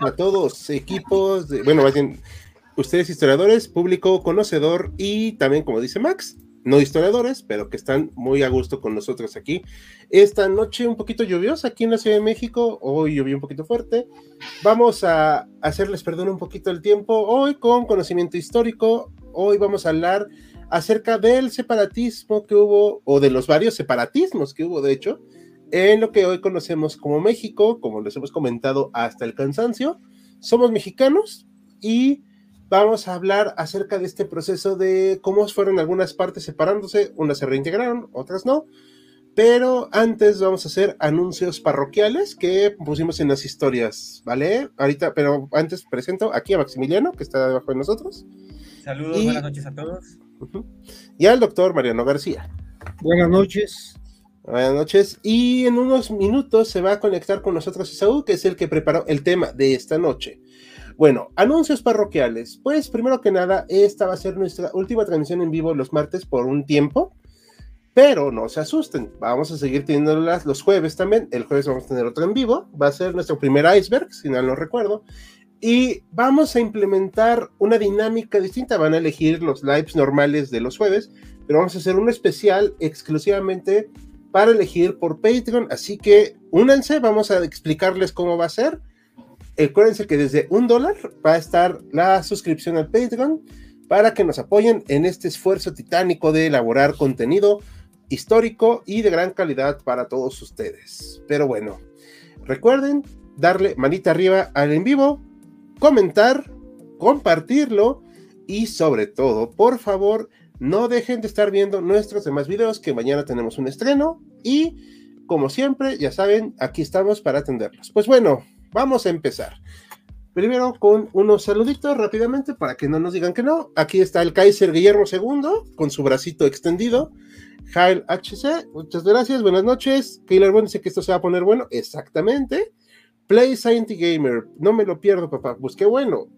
A todos, equipos, de, bueno, más bien, ustedes historiadores, público conocedor y también, como dice Max, no historiadores, pero que están muy a gusto con nosotros aquí. Esta noche un poquito lluviosa aquí en la Ciudad de México, hoy llovió un poquito fuerte. Vamos a hacerles perdón un poquito el tiempo hoy con conocimiento histórico. Hoy vamos a hablar acerca del separatismo que hubo, o de los varios separatismos que hubo, de hecho, en lo que hoy conocemos como México, como les hemos comentado hasta el cansancio. Somos mexicanos y vamos a hablar acerca de este proceso de cómo fueron algunas partes separándose, unas se reintegraron, otras no. Pero antes vamos a hacer anuncios parroquiales que pusimos en las historias, ¿vale? Ahorita, pero antes presento aquí a Maximiliano, que está debajo de nosotros. Saludos, y, buenas noches a todos. Uh -huh, y al doctor Mariano García. Buenas noches. Buenas noches. Y en unos minutos se va a conectar con nosotros Isaú, que es el que preparó el tema de esta noche. Bueno, anuncios parroquiales. Pues primero que nada, esta va a ser nuestra última transmisión en vivo los martes por un tiempo. Pero no se asusten, vamos a seguir teniéndolas los jueves también. El jueves vamos a tener otra en vivo. Va a ser nuestro primer iceberg, si no lo recuerdo. Y vamos a implementar una dinámica distinta. Van a elegir los lives normales de los jueves, pero vamos a hacer un especial exclusivamente para elegir por Patreon. Así que únanse, vamos a explicarles cómo va a ser. Acuérdense que desde un dólar va a estar la suscripción al Patreon para que nos apoyen en este esfuerzo titánico de elaborar contenido histórico y de gran calidad para todos ustedes. Pero bueno, recuerden darle manita arriba al en vivo, comentar, compartirlo y sobre todo, por favor, no dejen de estar viendo nuestros demás videos que mañana tenemos un estreno y como siempre, ya saben, aquí estamos para atenderlos. Pues bueno, vamos a empezar. Primero con unos saluditos rápidamente para que no nos digan que no. Aquí está el Kaiser Guillermo II con su bracito extendido. Jail HC, muchas gracias, buenas noches. Kayler Bond dice que esto se va a poner bueno. Exactamente. Play Scientist Gamer, no me lo pierdo, papá. Pues qué bueno.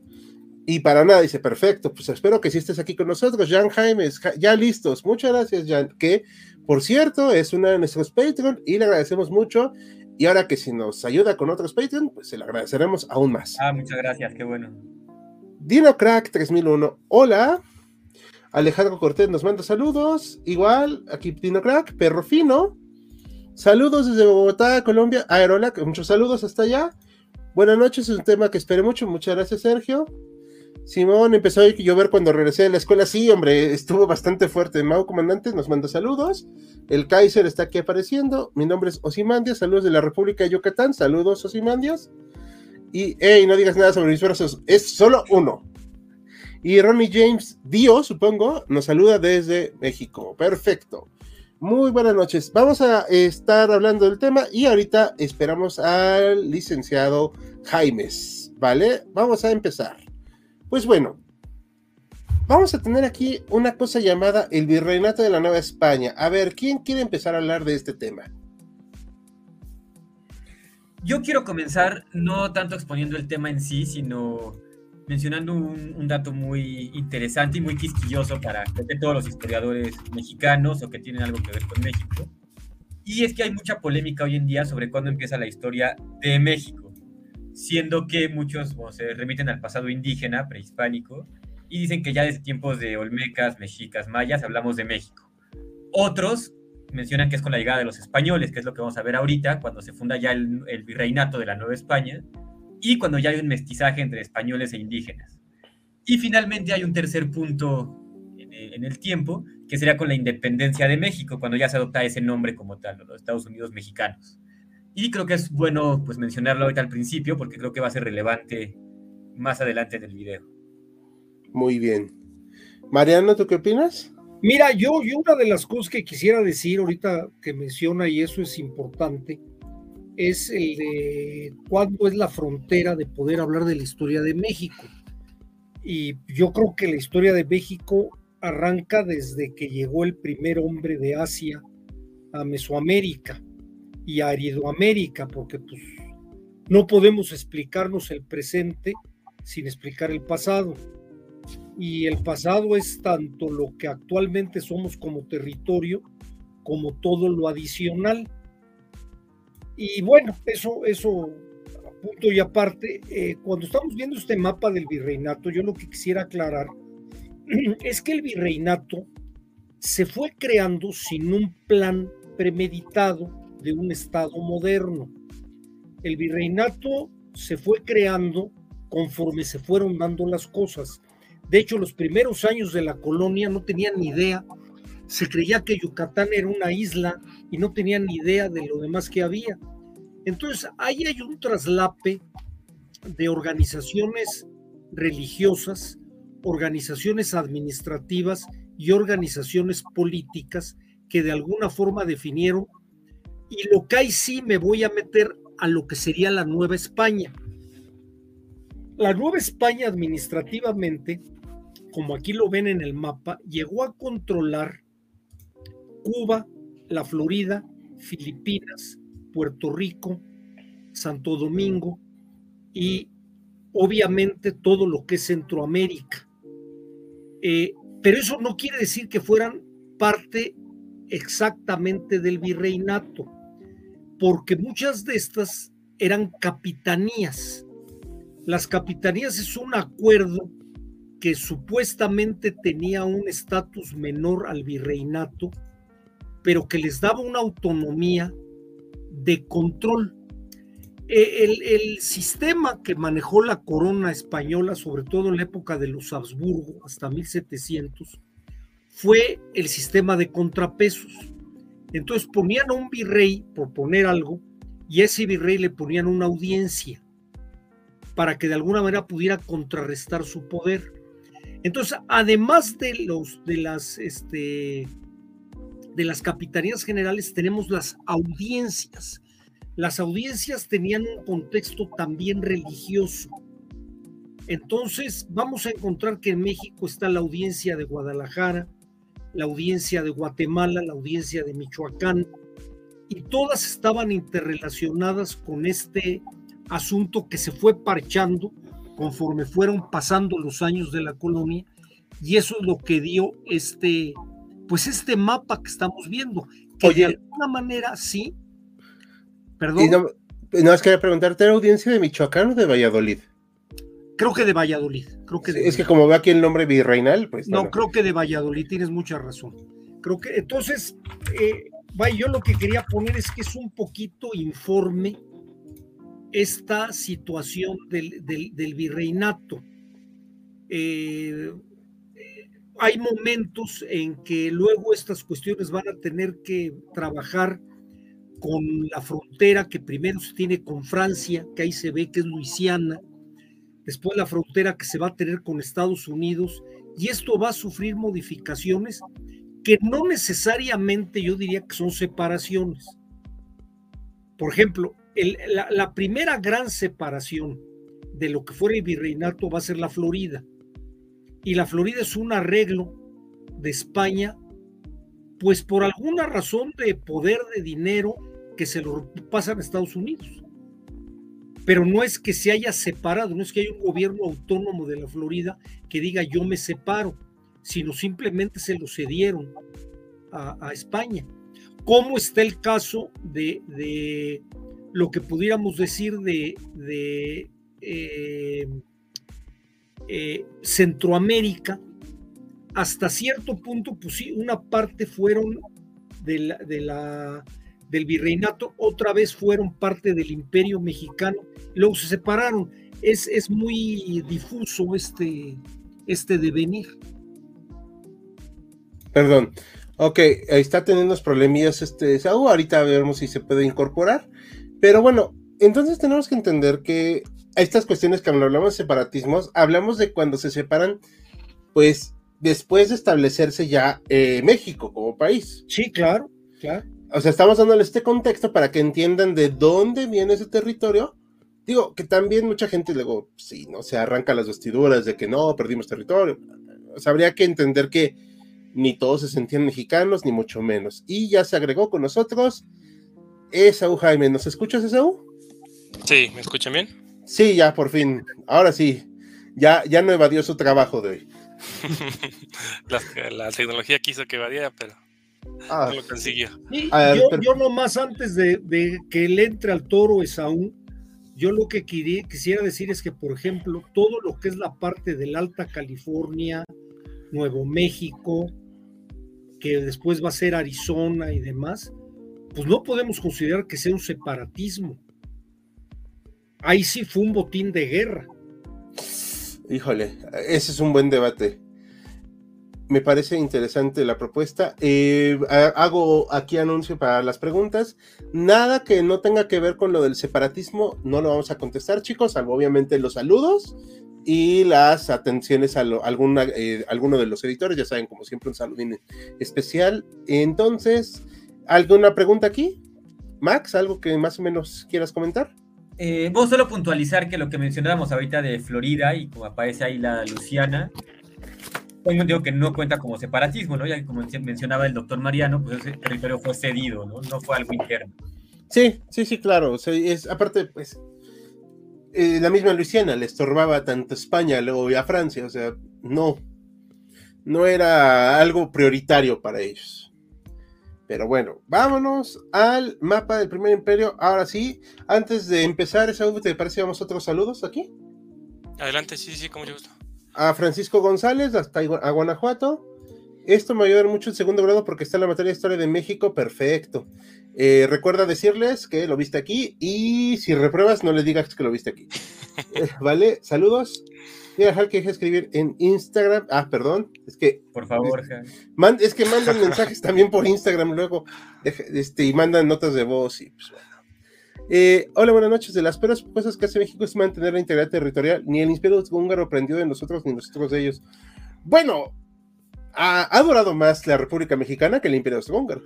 Y para nada, dice, perfecto, pues espero que sí estés aquí con nosotros, Jan Jaimes, ya listos. Muchas gracias, Jan, que por cierto es una de nuestros Patreon y le agradecemos mucho. Y ahora que si nos ayuda con otros Patreon, pues se le agradeceremos aún más. Ah, muchas gracias, qué bueno. Dino Crack 3001, hola. Alejandro Cortés nos manda saludos. Igual, aquí Dino Crack, Perro Fino. Saludos desde Bogotá, Colombia. Aerola, muchos saludos hasta allá. Buenas noches, es un tema que esperé mucho. Muchas gracias, Sergio. Simón empezó a llover cuando regresé de la escuela. Sí, hombre, estuvo bastante fuerte. Mau Comandante nos manda saludos. El Kaiser está aquí apareciendo. Mi nombre es Osimandias. Saludos de la República de Yucatán. Saludos, Osimandias. Y, hey, no digas nada sobre mis brazos. Es solo uno. Y Ronnie James Dio, supongo, nos saluda desde México. Perfecto. Muy buenas noches. Vamos a estar hablando del tema y ahorita esperamos al licenciado Jaimes. ¿Vale? Vamos a empezar. Pues bueno, vamos a tener aquí una cosa llamada el Virreinato de la Nueva España. A ver, ¿quién quiere empezar a hablar de este tema? Yo quiero comenzar no tanto exponiendo el tema en sí, sino mencionando un, dato muy interesante y muy quisquilloso para todos los historiadores mexicanos o que tienen algo que ver con México. Y es que hay mucha polémica hoy en día sobre cuándo empieza la historia de México siendo que muchos se remiten al pasado indígena, prehispánico, y dicen que ya desde tiempos de olmecas, mexicas, mayas, hablamos de México. Otros mencionan que es con la llegada de los españoles, que es lo que vamos a ver ahorita, cuando se funda ya el, virreinato de la Nueva España, y cuando ya hay un mestizaje entre españoles e indígenas. Y finalmente hay un tercer punto en, en el tiempo, que sería con la independencia de México, cuando ya se adopta ese nombre como tal, los Estados Unidos mexicanos. Y creo que es bueno pues mencionarlo ahorita al principio porque creo que va a ser relevante más adelante en el video. Muy bien. Mariano, ¿tú qué opinas? Mira, yo, yo una de las cosas que quisiera decir ahorita que menciona, y eso es importante, es el de cuándo es la frontera de poder hablar de la historia de México. Y yo creo que la historia de México arranca desde que llegó el primer hombre de Asia a Mesoamérica y Aridoamérica, porque pues no podemos explicarnos el presente sin explicar el pasado y el pasado es tanto lo que actualmente somos como territorio como todo lo adicional. Y bueno, eso, eso, punto y aparte, eh, cuando estamos viendo este mapa del virreinato, yo lo que quisiera aclarar es que el virreinato se fue creando sin un plan premeditado de un Estado moderno. El virreinato se fue creando conforme se fueron dando las cosas. De hecho, los primeros años de la colonia no tenían ni idea. Se creía que Yucatán era una isla y no tenían ni idea de lo demás que había. Entonces, ahí hay un traslape de organizaciones religiosas, organizaciones administrativas y organizaciones políticas que de alguna forma definieron. Y lo que hay sí me voy a meter a lo que sería la Nueva España. La Nueva España administrativamente como aquí lo ven en el mapa, llegó a controlar Cuba, la Florida, Filipinas, Puerto Rico, Santo Domingo y obviamente todo lo que es Centroamérica. Eh, pero eso no quiere decir que fueran parte exactamente del virreinato, porque muchas de estas eran capitanías. Las capitanías es un acuerdo que supuestamente tenía un estatus menor al virreinato, pero que les daba una autonomía de control. E, el, sistema que manejó la corona española, sobre todo en la época de los Habsburgo, hasta 1700, fue el sistema de contrapesos. Entonces ponían a un virrey, por poner algo, y a ese virrey le ponían una audiencia para que de alguna manera pudiera contrarrestar su poder. Entonces, además de los de las este, de las capitanías generales, tenemos las audiencias. Las audiencias tenían un contexto también religioso. Entonces, vamos a encontrar que en México está la audiencia de Guadalajara, la audiencia de Guatemala, la audiencia de Michoacán, y todas estaban interrelacionadas con este asunto que se fue parchando conforme fueron pasando los años de la colonia y eso es lo que dio este pues este mapa que estamos viendo que de alguna manera sí. Perdón. no, no es quería preguntarte la audiencia de Michoacán o de Valladolid creo que de Valladolid creo que es que como veo aquí el nombre virreinal pues no, creo que de Valladolid tienes mucha razón. Creo que entonces eh, yo lo que quería poner es que es un poquito informe esta situación del, virreinato. Eh, hay momentos en que luego estas cuestiones van a tener que trabajar con la frontera que primero se tiene con Francia, que ahí se ve que es Luisiana, después la frontera que se va a tener con Estados Unidos, y esto va a sufrir modificaciones que no necesariamente yo diría que son separaciones. Por ejemplo, la, primera gran separación de lo que fuera el virreinato va a ser la Florida. Y la Florida es un arreglo de España, pues por alguna razón de poder de dinero que se lo pasan a Estados Unidos. Pero no es que se haya separado, no es que haya un gobierno autónomo de la Florida que diga yo me separo, sino simplemente se lo cedieron a, España. ¿Cómo está el caso de, lo que pudiéramos decir de, eh, eh, Centroamérica, hasta cierto punto, pues sí, una parte fueron de la, del virreinato, otra vez fueron parte del imperio mexicano, luego se separaron. Es, es muy difuso este, este devenir. Perdón. Ok, ahí está teniendo unos problemillas este Saúl. Ahorita veremos si se puede incorporar. Pero bueno, entonces tenemos que entender que estas cuestiones que hablamos de separatismos, hablamos de cuando se separan, pues, después de establecerse ya eh, México como país. Sí, claro, claro. O sea, estamos dándole este contexto para que entiendan de dónde viene ese territorio. Digo, que también mucha gente luego, sí, ¿no? Se arranca las vestiduras de que no, perdimos territorio. O sea, habría que entender que ni todos se sentían mexicanos, ni mucho menos. Y ya se agregó con nosotros Esaú Jaime. ¿Nos escuchas, Esaú? Sí, ¿me escuchan bien? Sí, ya, por fin. Ahora sí. Ya, ya no evadió su trabajo de hoy. la, tecnología quiso que evadiera, pero ah, no lo consiguió. yo, yo, nomás antes de, que él entre al toro Esaú, yo lo que quisiera decir es que, por ejemplo, todo lo que es la parte del Alta California, Nuevo México, que después va a ser Arizona y demás, pues no podemos considerar que sea un separatismo. Ahí sí fue un botín de guerra. Híjole, ese es un buen debate. Me parece interesante la propuesta. Eh, hago aquí anuncio para las preguntas. Nada que no tenga que ver con lo del separatismo, no lo vamos a contestar, chicos, salvo obviamente los saludos y las atenciones a alguna, eh, alguno de los editores. Ya saben, como siempre, un saludín especial. Entonces, ¿alguna pregunta aquí? Max, ¿algo que más o menos quieras comentar? Eh, vos solo puntualizar que lo que mencionábamos ahorita de Florida y como aparece ahí la Luciana, tengo digo que no cuenta como separatismo, ¿no? Ya que como mencionaba el doctor Mariano, pues ese territorio fue cedido, ¿no? No fue algo interno. Sí, sí, sí, claro. O sea, es, aparte, pues, eh, la misma Luisiana le estorbaba tanto a España, luego a Francia, o sea, no, no era algo prioritario para ellos. Pero bueno, vámonos al mapa del primer imperio. Ahora sí, antes de empezar, ¿te parece vamos otros saludos aquí? Adelante, sí, sí, como yo gusto. A Francisco González, hasta a Guanajuato. Esto me ayuda mucho en segundo grado porque está en la materia de historia de México. Perfecto. Eh, recuerda decirles que lo viste aquí y si repruebas, no les digas que lo viste aquí. Eh, vale, saludos. Mira, Hal, que deja escribir en Instagram. Ah, perdón, es que. Por favor, es, que mandan mensajes también por Instagram luego. Este, y mandan notas de voz y pues bueno. Eh, hola, buenas noches. De las peores cosas que hace México es mantener la integridad territorial. Ni el imperio húngaro aprendió de nosotros ni nosotros de ellos. Bueno, ha, durado más la República Mexicana que el imperio austrohúngaro.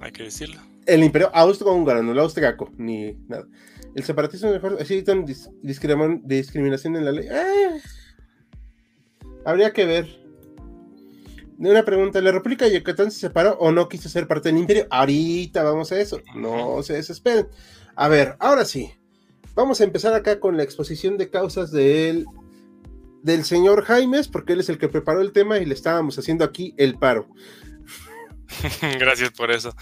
Hay que decirlo. El imperio austrohúngaro, no el austriaco, ni nada. El separatismo es mejor, así discriminación en la ley. Ah. habría que ver. Una pregunta, ¿la República de Yucatán se separó o no quiso ser parte del imperio? Ahorita vamos a eso, no se desesperen. A ver, ahora sí, vamos a empezar acá con la exposición de causas del, del señor Jaimes, porque él es el que preparó el tema y le estábamos haciendo aquí el paro. Gracias por eso.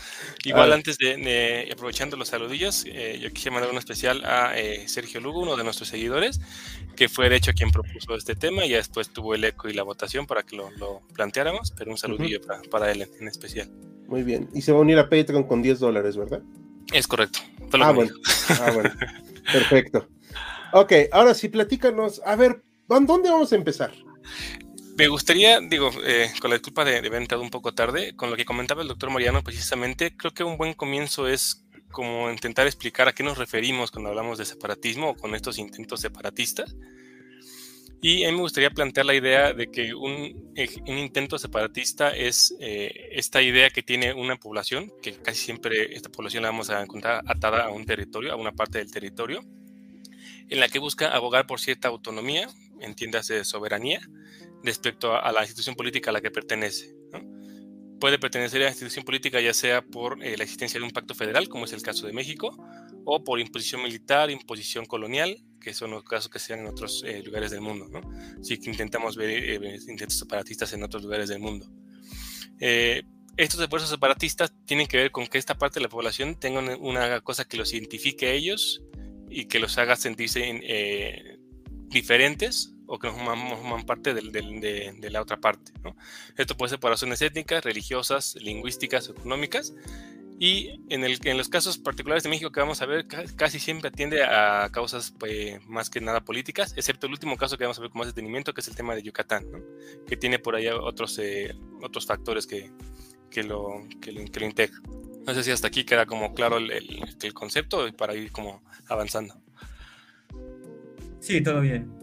Igual antes de, aprovechando los saludillos, eh, yo quisiera mandar un especial a eh, Sergio Lugo, uno de nuestros seguidores, que fue de hecho quien propuso este tema y después tuvo el eco y la votación para que lo, planteáramos, pero un saludillo para, él en, especial. Muy bien. Y se va a unir a Patreon con 10 dólares, ¿verdad? Es correcto. Ah bueno. ah, bueno. Perfecto. Ok, ahora sí, platícanos. A ver, ¿dónde vamos a empezar? Me gustaría, digo, eh, con la disculpa de, haber entrado un poco tarde, con lo que comentaba el doctor Mariano, precisamente, creo que un buen comienzo es como intentar explicar a qué nos referimos cuando hablamos de separatismo o con estos intentos separatistas. Y a mí me gustaría plantear la idea de que un, un intento separatista es eh, esta idea que tiene una población, que casi siempre esta población la vamos a encontrar atada a un territorio, a una parte del territorio, en la que busca abogar por cierta autonomía, entiéndase soberanía, respecto a, la institución política a la que pertenece. Puede pertenecer a la institución política ya sea por eh, la existencia de un pacto federal, como es el caso de México, o por imposición militar, imposición colonial, que son los casos que se dan en otros eh, lugares del mundo. ¿no? Sí que intentamos ver eh, intentos separatistas en otros lugares del mundo. estos esfuerzos separatistas tienen que ver con que esta parte de la población tenga una cosa que los identifique a ellos y que los haga sentirse diferentes o que no forman parte de, la otra parte. Esto puede ser por razones étnicas, religiosas, lingüísticas, económicas. Y en, el, en los casos particulares de México que vamos a ver, casi siempre atiende a causas pues, más que nada políticas, excepto el último caso que vamos a ver con más detenimiento, que es el tema de Yucatán, que tiene por allá otros, eh, otros factores que, que, lo, que, lo, integran. No sé si hasta aquí queda como claro el, el concepto para ir como avanzando. Sí, todo bien.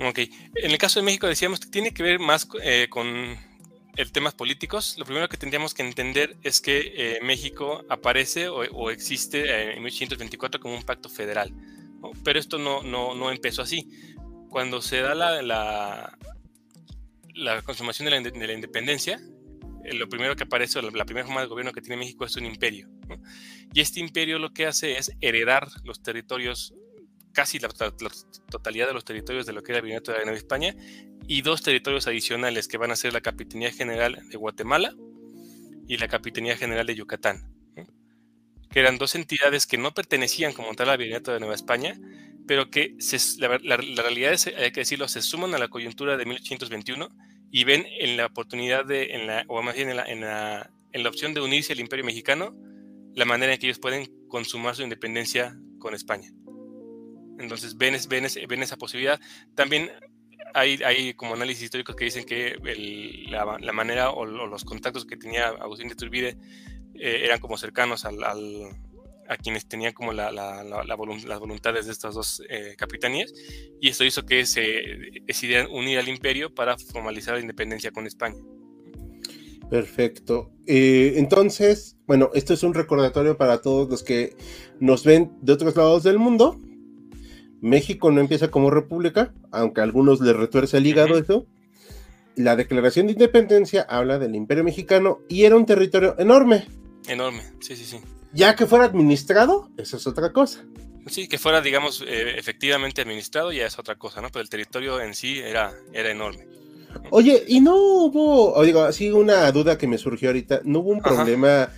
Ok, en el caso de México decíamos que tiene que ver más eh, con el temas políticos. Lo primero que tendríamos que entender es que eh, México aparece o, existe en 1824 como un pacto federal, pero esto no, no, no, empezó así. Cuando se da la, la, la consumación de la, de la independencia, eh, lo primero que aparece, la, primera forma de gobierno que tiene México es un imperio. Y este imperio lo que hace es heredar los territorios, casi la, totalidad de los territorios de lo que era el Virreinato de Nueva España, y dos territorios adicionales que van a ser la Capitanía General de Guatemala y la Capitanía General de Yucatán, que eran dos entidades que no pertenecían como tal al Virreinato de Nueva España, pero que la, la, realidad es, hay que decirlo, se suman a la coyuntura de 1821 y ven en la oportunidad de, en la, o más bien en la, en, la, en la opción de unirse al imperio mexicano, la manera en que ellos pueden consumar su independencia con España. Entonces ven, ven, ven esa posibilidad. También hay, hay, como análisis históricos que dicen que la, manera o, los contactos que tenía Agustín de Turbide eh, eran como cercanos a quienes tenían como la, las voluntades de estas dos eh, capitanías y esto hizo que se decidieran unir al imperio para formalizar la independencia con España. Perfecto. Eh, entonces, bueno, esto es un recordatorio para todos los que nos ven de otros lados del mundo. México no empieza como república, aunque a algunos les retuerce el hígado eso. La declaración de independencia habla del imperio mexicano y era un territorio enorme. Enorme, sí, sí, sí. Ya que fuera administrado, eso es otra cosa. Sí, que fuera, digamos, eh, efectivamente administrado ya es otra cosa, ¿no? Pero el territorio en sí era, era enorme. Oye, y no hubo, o digo, así una duda que me surgió ahorita, ¿no hubo un problema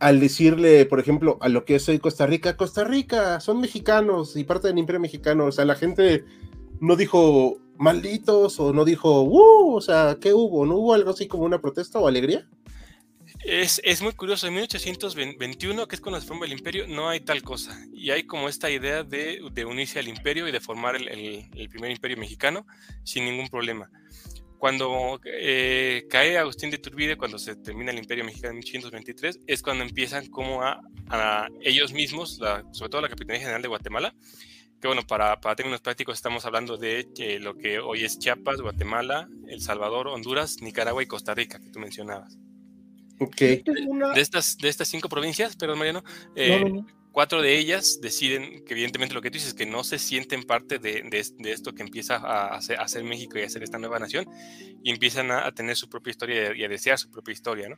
al decirle, por ejemplo, a lo que es hoy Costa Rica, Costa Rica, son mexicanos y parte del imperio mexicano, o sea, la gente no dijo malditos o no dijo, uh, o sea, ¿qué hubo? ¿No hubo algo así como una protesta o alegría? Es, es, muy curioso, en 1821, que es cuando se forma el imperio, no hay tal cosa. Y hay como esta idea de, de unirse al imperio y de formar el, el, primer imperio mexicano sin ningún problema. Cuando eh, cae Agustín de Turbide, cuando se termina el imperio mexicano en 1823, es cuando empiezan como a, a ellos mismos, la, sobre todo la Capitanía General de Guatemala, que bueno, para, para términos prácticos estamos hablando de eh, lo que hoy es Chiapas, Guatemala, El Salvador, Honduras, Nicaragua y Costa Rica, que tú mencionabas. De, estas, de estas cinco provincias, perdón Mariano, eh, cuatro de ellas deciden que evidentemente lo que tú dices es que no se sienten parte de, esto que empieza a hacer, hacer, México y a ser esta nueva nación y empiezan a, a, tener su propia historia y a desear su propia historia, ¿no?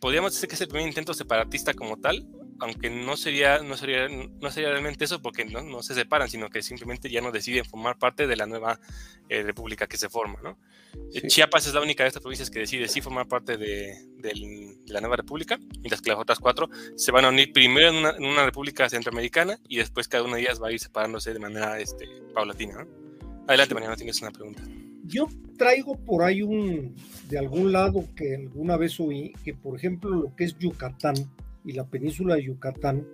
Podríamos decir que es el primer intento separatista como tal, aunque no sería, no sería, no sería realmente eso porque no, no, se separan, sino que simplemente ya no deciden formar parte de la nueva eh, república que se forma. ¿no? Chiapas es la única de estas provincias que decide sí formar parte de, de, la nueva república, mientras que las otras cuatro se van a unir primero en una, en una, república centroamericana y después cada una de ellas va a ir separándose de manera este, paulatina. ¿no? Adelante, Mariano, tienes una pregunta. Yo traigo por ahí un, de algún lado que alguna vez oí, que por ejemplo lo que es Yucatán, y la península de Yucatán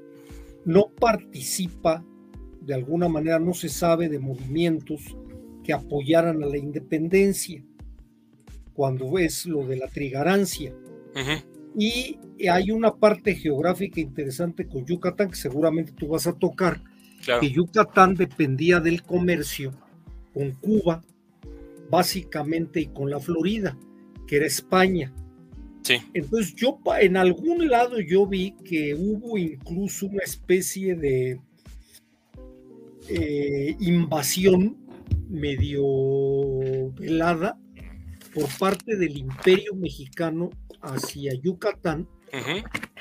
no participa, de alguna manera no se sabe de movimientos que apoyaran a la independencia, cuando es lo de la trigarancia. Y hay una parte geográfica interesante con Yucatán que seguramente tú vas a tocar, que Yucatán dependía del comercio con Cuba, básicamente, y con la Florida, que era España. Entonces yo en algún lado yo vi que hubo incluso una especie de eh, invasión medio velada por parte del imperio mexicano hacia Yucatán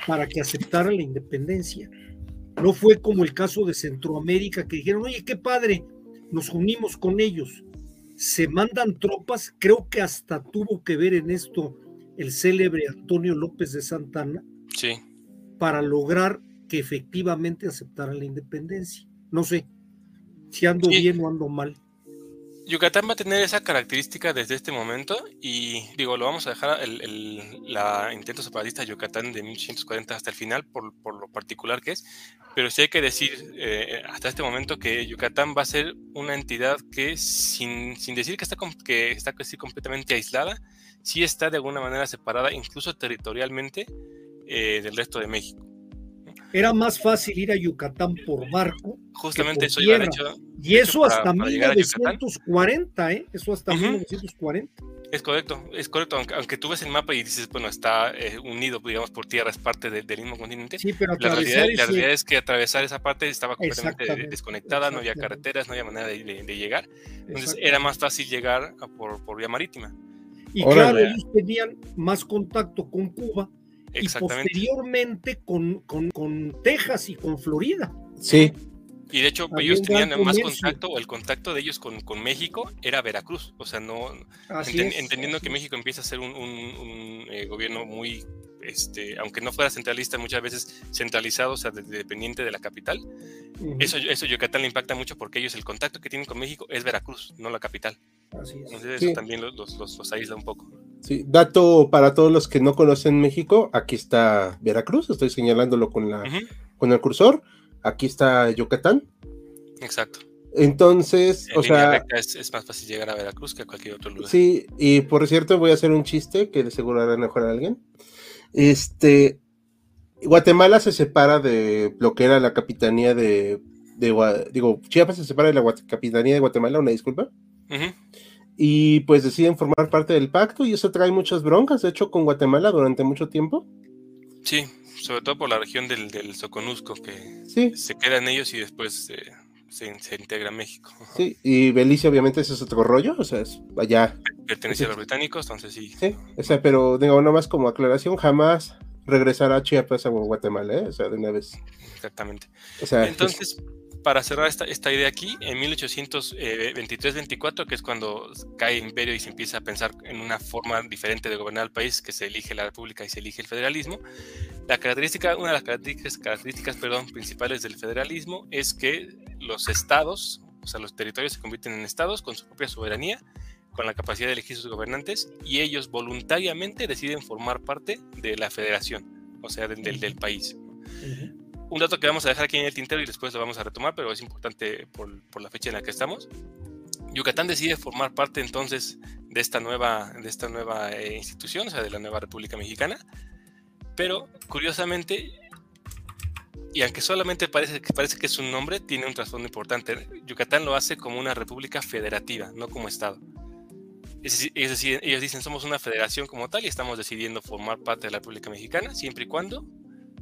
para que aceptara la independencia. No fue como el caso de Centroamérica que dijeron, oye, qué padre, nos unimos con ellos. Se mandan tropas, creo que hasta tuvo que ver en esto el célebre Antonio López de Santana sí. para lograr que efectivamente aceptaran la independencia. No sé si ando bien o ando mal. Yucatán va a tener esa característica desde este momento y digo, lo vamos a dejar el, el la intento separatista de Yucatán de 1840 hasta el final por, por, lo particular que es, pero sí hay que decir eh, hasta este momento que Yucatán va a ser una entidad que sin, sin decir que está, que está casi completamente aislada, sí está de alguna manera separada, incluso territorialmente, eh, del resto de México. Era más fácil ir a Yucatán por barco. Justamente eso iba, de hecho, Y eso hasta 1940, ¿eh? Eso hasta 1940. Es correcto, es correcto, aunque, tú ves el mapa y dices, bueno, está eh, unido, digamos, por tierra, es parte del mismo continente. Sí, pero la realidad, la realidad, es que atravesar esa parte estaba completamente desconectada, no había carreteras, no había manera de, llegar. Entonces era más fácil llegar por, por vía marítima. Y claro, ellos tenían más contacto con Cuba y posteriormente con, con, con Texas y con Florida. Sí. Y de hecho, ellos tenían más contacto, o el contacto de ellos con, con, México era Veracruz. O sea, no entendiendo que México empieza a ser un, un, eh, gobierno muy, este, aunque no fuera centralista, muchas veces centralizado, o sea, dependiente de la capital. Eso, eso Yucatán le impacta mucho porque ellos el contacto que tienen con México es Veracruz, no la capital. Así es. Entonces eso también los, los, los, aísla un poco. Sí, dato para todos los que no conocen México, aquí está Veracruz, estoy señalándolo con, la, con el cursor aquí está Yucatán. Exacto. Entonces, o sea. Es, más fácil llegar a Veracruz que a cualquier otro lugar. Sí, y por cierto, voy a hacer un chiste que de seguro hará mejor a alguien. Este. Guatemala se separa de lo que era la capitanía de. digo, Chiapas se separa de la capitanía de Guatemala, una disculpa. Y pues deciden formar parte del pacto y eso trae muchas broncas, de hecho, con Guatemala durante mucho tiempo. Sí, sobre todo por la región del, del Soconusco, que se quedan ellos y después se, se, integra a México. Sí, y Belice obviamente ese es otro rollo, o sea, es allá. Pertenece a los británicos, entonces sí. Sí, o sea, pero digo, más como aclaración, jamás regresará a Chiapas a Guatemala, ¿eh? o sea, de una vez. Exactamente. O sea, entonces, para cerrar esta, idea aquí, en 1823-24, que es cuando cae el imperio y se empieza a pensar en una forma diferente de gobernar el país, que se elige la república y se elige el federalismo, la característica, una de las características, principales del federalismo es que los estados, o sea, los territorios se convierten en estados con su propia soberanía, con la capacidad de elegir sus gobernantes, y ellos voluntariamente deciden formar parte de la federación, o sea, del, país un dato que vamos a dejar aquí en el tintero y después lo vamos a retomar, pero es importante por, la fecha en la que estamos. Yucatán decide formar parte entonces de esta nueva, de esta nueva eh, institución, o sea, de la nueva República Mexicana, pero curiosamente, y aunque solamente parece, parece que es un nombre, tiene un trasfondo importante. Yucatán lo hace como una república federativa, no como Estado. Es, es decir, ellos dicen somos una federación como tal y estamos decidiendo formar parte de la República Mexicana, siempre y cuando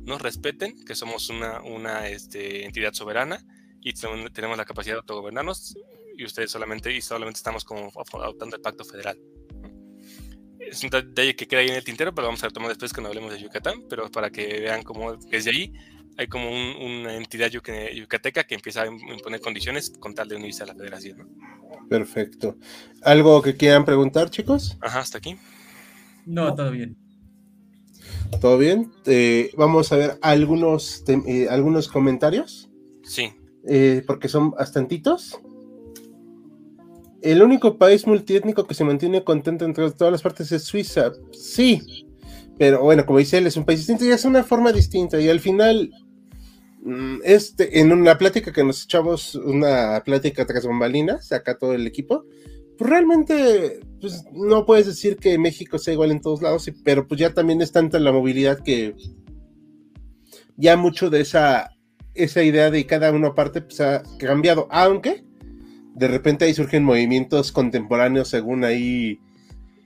nos respeten, que somos una, una este, entidad soberana y tenemos la capacidad de autogobernarnos y ustedes solamente, y solamente estamos como adoptando el pacto federal. Es un detalle que queda ahí en el tintero, pero vamos a retomar después cuando hablemos de Yucatán, pero para que vean cómo desde ahí hay como una entidad yucateca que empieza a imponer condiciones con tal de unirse a la federación. Perfecto. ¿Algo que quieran preguntar, chicos? Ajá, hasta aquí. no. todo bien. ¿Todo bien? Eh, vamos a ver algunos, eh, algunos comentarios. Sí. Eh, porque son bastantitos. El único país multiétnico que se mantiene contento entre todas las partes es Suiza. Sí, pero bueno, como dice él, es un país distinto y es una forma distinta. Y al final, mm, este, en una plática que nos echamos, una plática tras bombalinas, acá todo el equipo, pues realmente pues, no puedes decir que México sea igual en todos lados, pero pues ya también es tanta la movilidad que ya mucho de esa, esa idea de cada uno aparte pues, ha cambiado, aunque de repente ahí surgen movimientos contemporáneos según ahí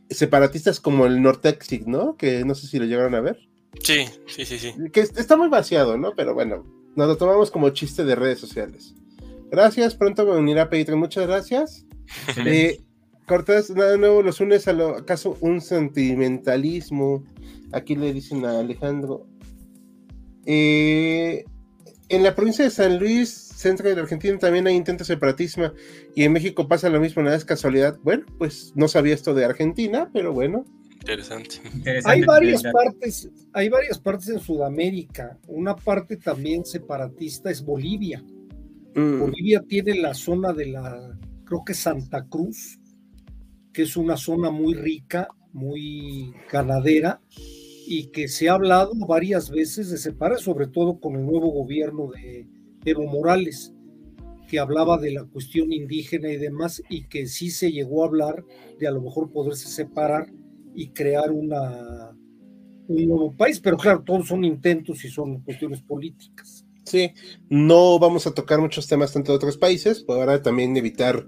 separatistas como el Nortexic, ¿no? Que no sé si lo llegaron a ver. Sí, sí, sí, sí. Que está muy vaciado, ¿no? Pero bueno, nos lo tomamos como chiste de redes sociales. Gracias, pronto me unirá a Patreon. Muchas gracias. Eh, Cortés, nada de nuevo, los unes a lo acaso un sentimentalismo. Aquí le dicen a Alejandro. Eh, en la provincia de San Luis, centro de la Argentina, también hay intentos de separatismo y en México pasa lo mismo, nada es casualidad. Bueno, pues no sabía esto de Argentina, pero bueno. Interesante. hay varias partes, hay varias partes en Sudamérica. Una parte también separatista es Bolivia. Mm. Bolivia tiene la zona de la, creo que Santa Cruz, que es una zona muy rica, muy ganadera y que se ha hablado varias veces de separar, sobre todo con el nuevo gobierno de Evo Morales, que hablaba de la cuestión indígena y demás, y que sí se llegó a hablar de a lo mejor poderse separar y crear un nuevo país, pero claro, todos son intentos y son cuestiones políticas. Sí, no vamos a tocar muchos temas tanto de otros países, para también evitar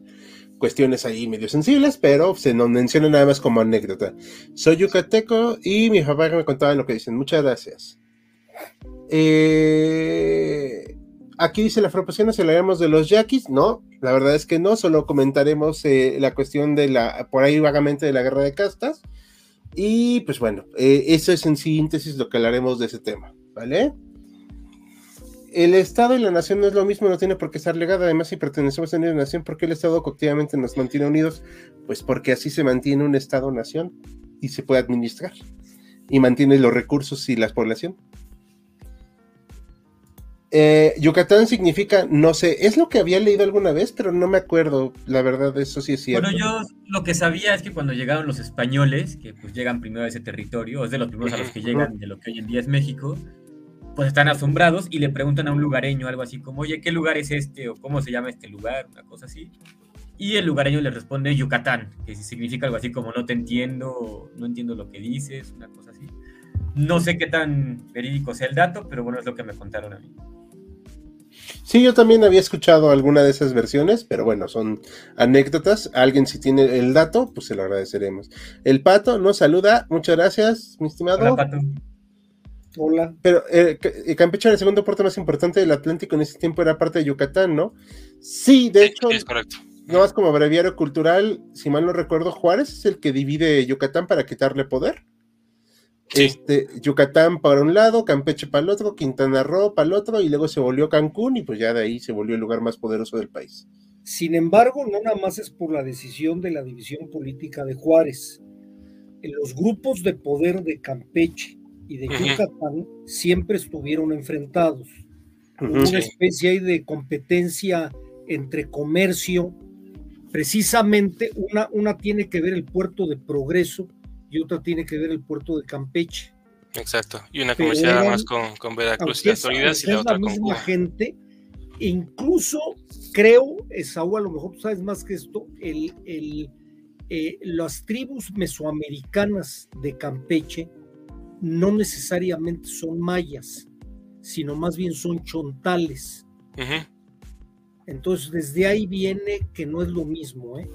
cuestiones ahí medio sensibles, pero se nos menciona nada más como anécdota. Soy yucateco y mi papá me contaba lo que dicen. Muchas gracias. Eh, aquí dice la proporción, si hablaremos de los yaquis. No, la verdad es que no, solo comentaremos eh, la cuestión de la, por ahí vagamente de la guerra de castas. Y pues bueno, eh, eso es en síntesis lo que hablaremos de ese tema, ¿vale? El Estado y la nación no es lo mismo, no tiene por qué estar legada. Además, si pertenecemos a una nación, ¿por qué el Estado cotidianamente nos mantiene unidos? Pues porque así se mantiene un Estado-nación y se puede administrar y mantiene los recursos y la población. Eh, Yucatán significa, no sé, es lo que había leído alguna vez, pero no me acuerdo, la verdad, eso sí es cierto. Bueno, yo lo que sabía es que cuando llegaron los españoles, que pues llegan primero a ese territorio, es de los primeros a los que llegan de lo que hoy en día es México, pues están asombrados y le preguntan a un lugareño algo así como, oye, ¿qué lugar es este? o cómo se llama este lugar, una cosa así. Y el lugareño le responde Yucatán, que significa algo así como no te entiendo, no entiendo lo que dices, una cosa así. No sé qué tan verídico sea el dato, pero bueno, es lo que me contaron a mí. Sí, yo también había escuchado alguna de esas versiones, pero bueno, son anécdotas. Alguien si tiene el dato, pues se lo agradeceremos. El pato nos saluda. Muchas gracias, mi estimado. Hola, pato. Hola. Pero eh, eh, Campeche era el segundo puerto más importante del Atlántico en ese tiempo, era parte de Yucatán, ¿no? Sí, de hecho. es correcto. No más como breviario cultural, si mal no recuerdo, Juárez es el que divide Yucatán para quitarle poder. Este, Yucatán para un lado, Campeche para el otro, Quintana Roo para el otro, y luego se volvió Cancún, y pues ya de ahí se volvió el lugar más poderoso del país. Sin embargo, no nada más es por la decisión de la división política de Juárez. En los grupos de poder de Campeche y de Yucatán siempre estuvieron enfrentados. Una especie de competencia entre comercio. Precisamente una, una tiene que ver el puerto de Progreso y otra tiene que ver el puerto de Campeche. Exacto. Y una comercial más con, con Veracruz y las Floridas y la otra con Cuba. gente. Incluso creo, Esaú, a lo mejor tú sabes más que esto, el, el, eh, las tribus mesoamericanas de Campeche no necesariamente son mayas, sino más bien son chontales. Entonces, desde ahí viene que no es lo mismo, ¿eh?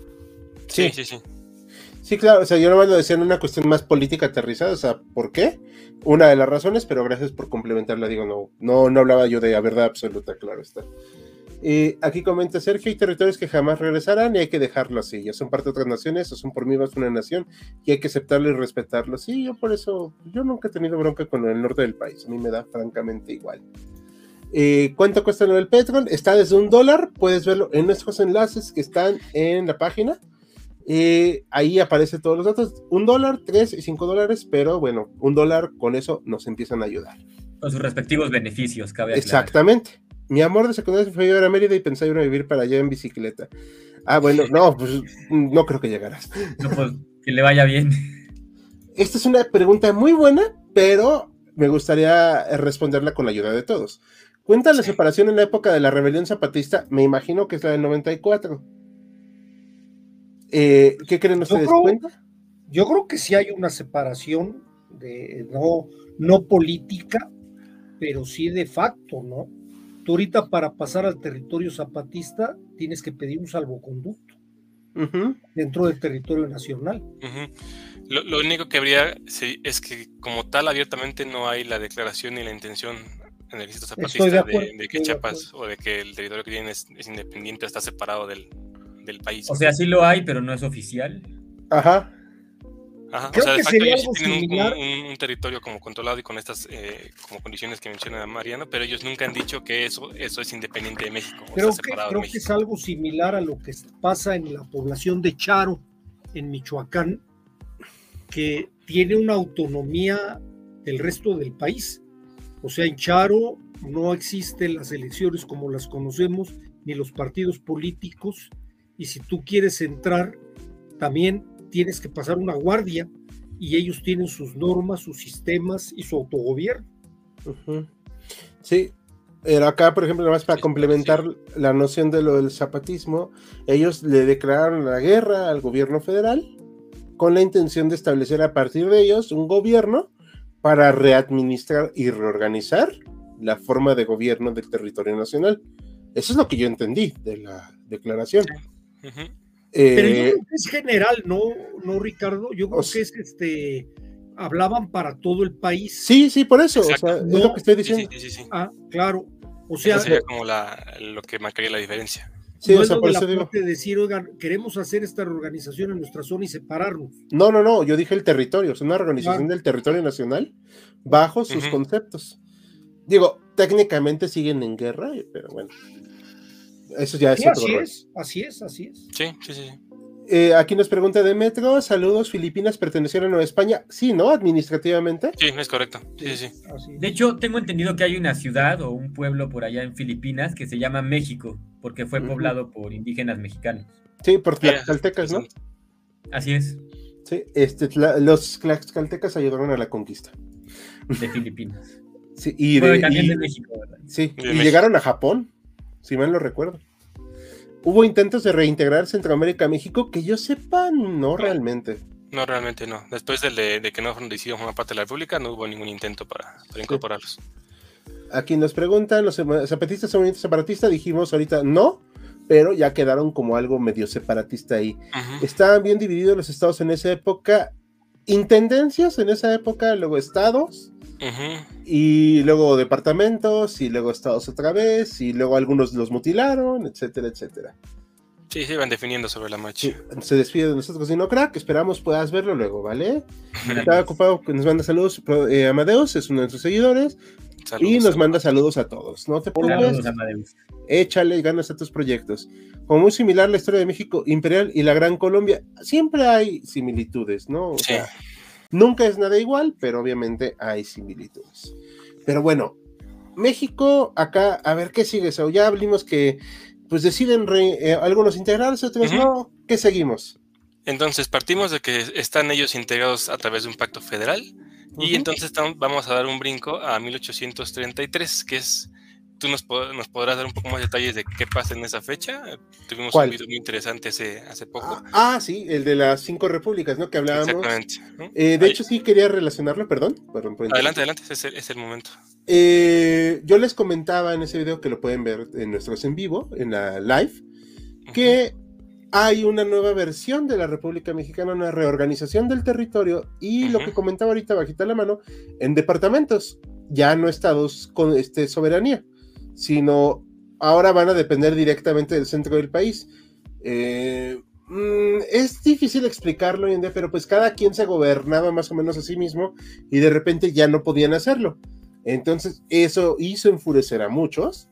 Sí, sí, sí. Sí, claro, o sea, yo no lo decía en una cuestión más política aterrizada, o sea, ¿por qué? Una de las razones, pero gracias por complementarla, digo, no, no, no hablaba yo de la verdad absoluta, claro está. Eh, aquí comenta Sergio, hay territorios que jamás regresarán y hay que dejarlo así, ya son parte de otras naciones o son por mí más una nación y hay que aceptarlo y respetarlo. Sí, yo por eso, yo nunca he tenido bronca con el norte del país, a mí me da francamente igual. Eh, ¿Cuánto cuesta lo del Petron? Está desde un dólar, puedes verlo en nuestros enlaces que están en la página. Eh, ahí aparece todos los datos, un dólar, tres y cinco dólares, pero bueno, un dólar con eso nos empiezan a ayudar. Con sus respectivos beneficios, cabe Exactamente. Mi amor de secundaria se fue a llevar a Mérida y pensaba ir a vivir para allá en bicicleta. Ah, bueno, no, pues no creo que llegaras. No, pues que le vaya bien. Esta es una pregunta muy buena, pero me gustaría responderla con la ayuda de todos. Cuenta la separación en la época de la rebelión zapatista, me imagino que es la del 94. Eh, ¿Qué creen ustedes? Yo creo, yo creo que sí hay una separación de no, no política, pero sí de facto, ¿no? Tú ahorita para pasar al territorio zapatista tienes que pedir un salvoconducto dentro del territorio nacional. lo, único que habría es que como tal abiertamente no hay la declaración ni la intención en el ejército zapatista de, que Chiapas o de que el territorio que tienen es, independiente, está separado del, del país. O sea, sí lo hay, pero no es oficial. Ajá. Ajá, Creo o sea, que facto ellos tienen un, territorio como controlado y con estas eh, como condiciones que menciona Mariano, pero ellos nunca han dicho que eso, eso es independiente de México. Creo, que, creo que es algo similar a lo que pasa en la población de Charo, en Michoacán, que tiene una autonomía del resto del país. O sea, en Charo no existen las elecciones como las conocemos, ni los partidos políticos, y si tú quieres entrar, también tienes que pasar una guardia y ellos tienen sus normas, sus sistemas y su autogobierno. Sí, era acá, por ejemplo, nada más para complementar la noción de lo del zapatismo, ellos le declararon la guerra al gobierno federal con la intención de establecer a partir de ellos un gobierno para readministrar y reorganizar la forma de gobierno del territorio nacional. Eso es lo que yo entendí de la declaración. Pero yo creo que es general, ¿no, no Ricardo? Yo creo que es este hablaban para todo el país. Sí, sí, por eso, o sea, es lo que estoy diciendo. Sí, sí, sí, ah, claro. O sea, sería como la, lo que marcaría la diferencia. Sí, o sea, por eso digo. De decir, oigan, queremos hacer esta reorganización en nuestra zona y separarnos. No, no, no, yo dije el territorio, es una organización del territorio nacional bajo sus conceptos. Digo, técnicamente siguen en guerra, pero bueno. Eso ya es sí, así es, así es, así es. Sí, sí, sí. Eh, aquí nos pregunta Demetro, saludos, Filipinas pertenecieron a Nueva España. Sí, ¿no? Administrativamente. Sí, es correcto. Sí, sí. De hecho, tengo entendido que hay una ciudad o un pueblo por allá en Filipinas que se llama México, porque fue poblado por indígenas mexicanos. Sí, por tlaxcaltecas, ¿no? Así es. Sí, este, los tlaxcaltecas ayudaron a la conquista. De Filipinas. Sí, y de, también de México, ¿verdad? Sí, y, llegaron a Japón, si mal lo recuerdo. ¿Hubo intentos de reintegrar Centroamérica a México? Que yo sepa, no realmente. No, realmente no. Después de, de que no decidieron formar parte de la República, no hubo ningún intento para, incorporarlos. Aquí nos preguntan, ¿los zapatistas son un separatista? Dijimos ahorita no, pero ya quedaron como algo medio separatista ahí. Estaban bien divididos los estados en esa época, intendencias en esa época, luego estados, y luego departamentos, y luego estados otra vez, y luego algunos los mutilaron, etcétera, etcétera. Sí, se iban definiendo sobre la marcha. se despide de nosotros, y no crack, esperamos puedas verlo luego, ¿vale? Está ocupado, nos manda saludos, eh, Amadeus es uno de sus seguidores, y nos manda saludos a todos. No te preocupes. Échale ganas a tus proyectos. Como muy similar la historia de México Imperial y la Gran Colombia, siempre hay similitudes, ¿no? O sea, Nunca es nada igual, pero obviamente hay similitudes. Pero bueno, México, acá, a ver qué sigue. So, ya hablamos que pues deciden eh, algunos integrarse, otros no. ¿Qué seguimos? Entonces, partimos de que están ellos integrados a través de un pacto federal. Y entonces vamos a dar un brinco a 1833, que es tú nos, podrás dar un poco más detalles de qué pasa en esa fecha. Tuvimos un video muy interesante hace, hace poco. Ah, ah, sí, el de las cinco repúblicas, ¿no? Que hablábamos. Exactamente. Eh, de hecho, sí quería relacionarlo, perdón. adelante, adelante, es el, es el momento. Eh, yo les comentaba en ese video que lo pueden ver en nuestros en vivo, en la live, que hay una nueva versión de la República Mexicana, una reorganización del territorio y lo que comentaba ahorita bajita la mano, en departamentos, ya no estados con este, soberanía sino ahora van a depender directamente del centro del país. Eh, mm, es difícil explicarlo hoy en día, pero pues cada quien se gobernaba más o menos a sí mismo y de repente ya no podían hacerlo. Entonces eso hizo enfurecer a muchos.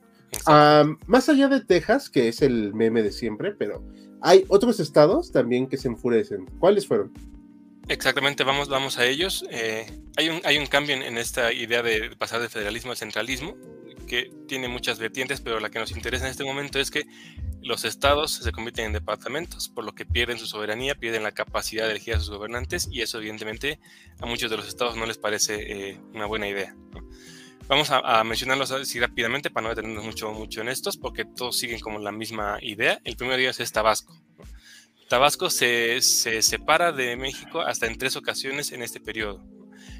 más allá de Texas, que es el meme de siempre, pero hay otros estados también que se enfurecen. ¿Cuáles fueron? Exactamente, vamos, vamos a ellos. Eh, hay, un, hay un cambio en, esta idea de pasar del federalismo al centralismo que tiene muchas vertientes, pero la que nos interesa en este momento es que los estados se convierten en departamentos, por lo que pierden su soberanía, pierden la capacidad de elegir a sus gobernantes y eso evidentemente a muchos de los estados no les parece eh, una buena idea. Vamos a, mencionarlos así rápidamente para no detenernos mucho, mucho en estos, porque todos siguen como la misma idea. El primero de ellos es Tabasco. Tabasco se, se separa de México hasta en tres ocasiones en este periodo.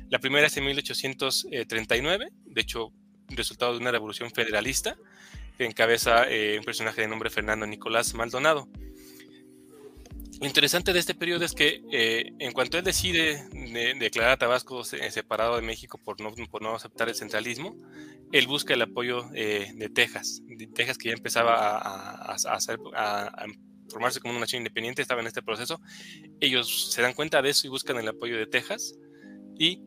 La primera es en 1839, de hecho resultado de una revolución federalista que encabeza eh, un personaje de nombre Fernando Nicolás Maldonado. Lo interesante de este periodo es que eh, en cuanto él decide declarar a Tabasco separado de México por no, por no aceptar el centralismo, él busca el apoyo eh, de Texas, de Texas que ya empezaba a, hacer, a, formarse como una nación independiente, estaba en este proceso. Ellos se dan cuenta de eso y buscan el apoyo de Texas y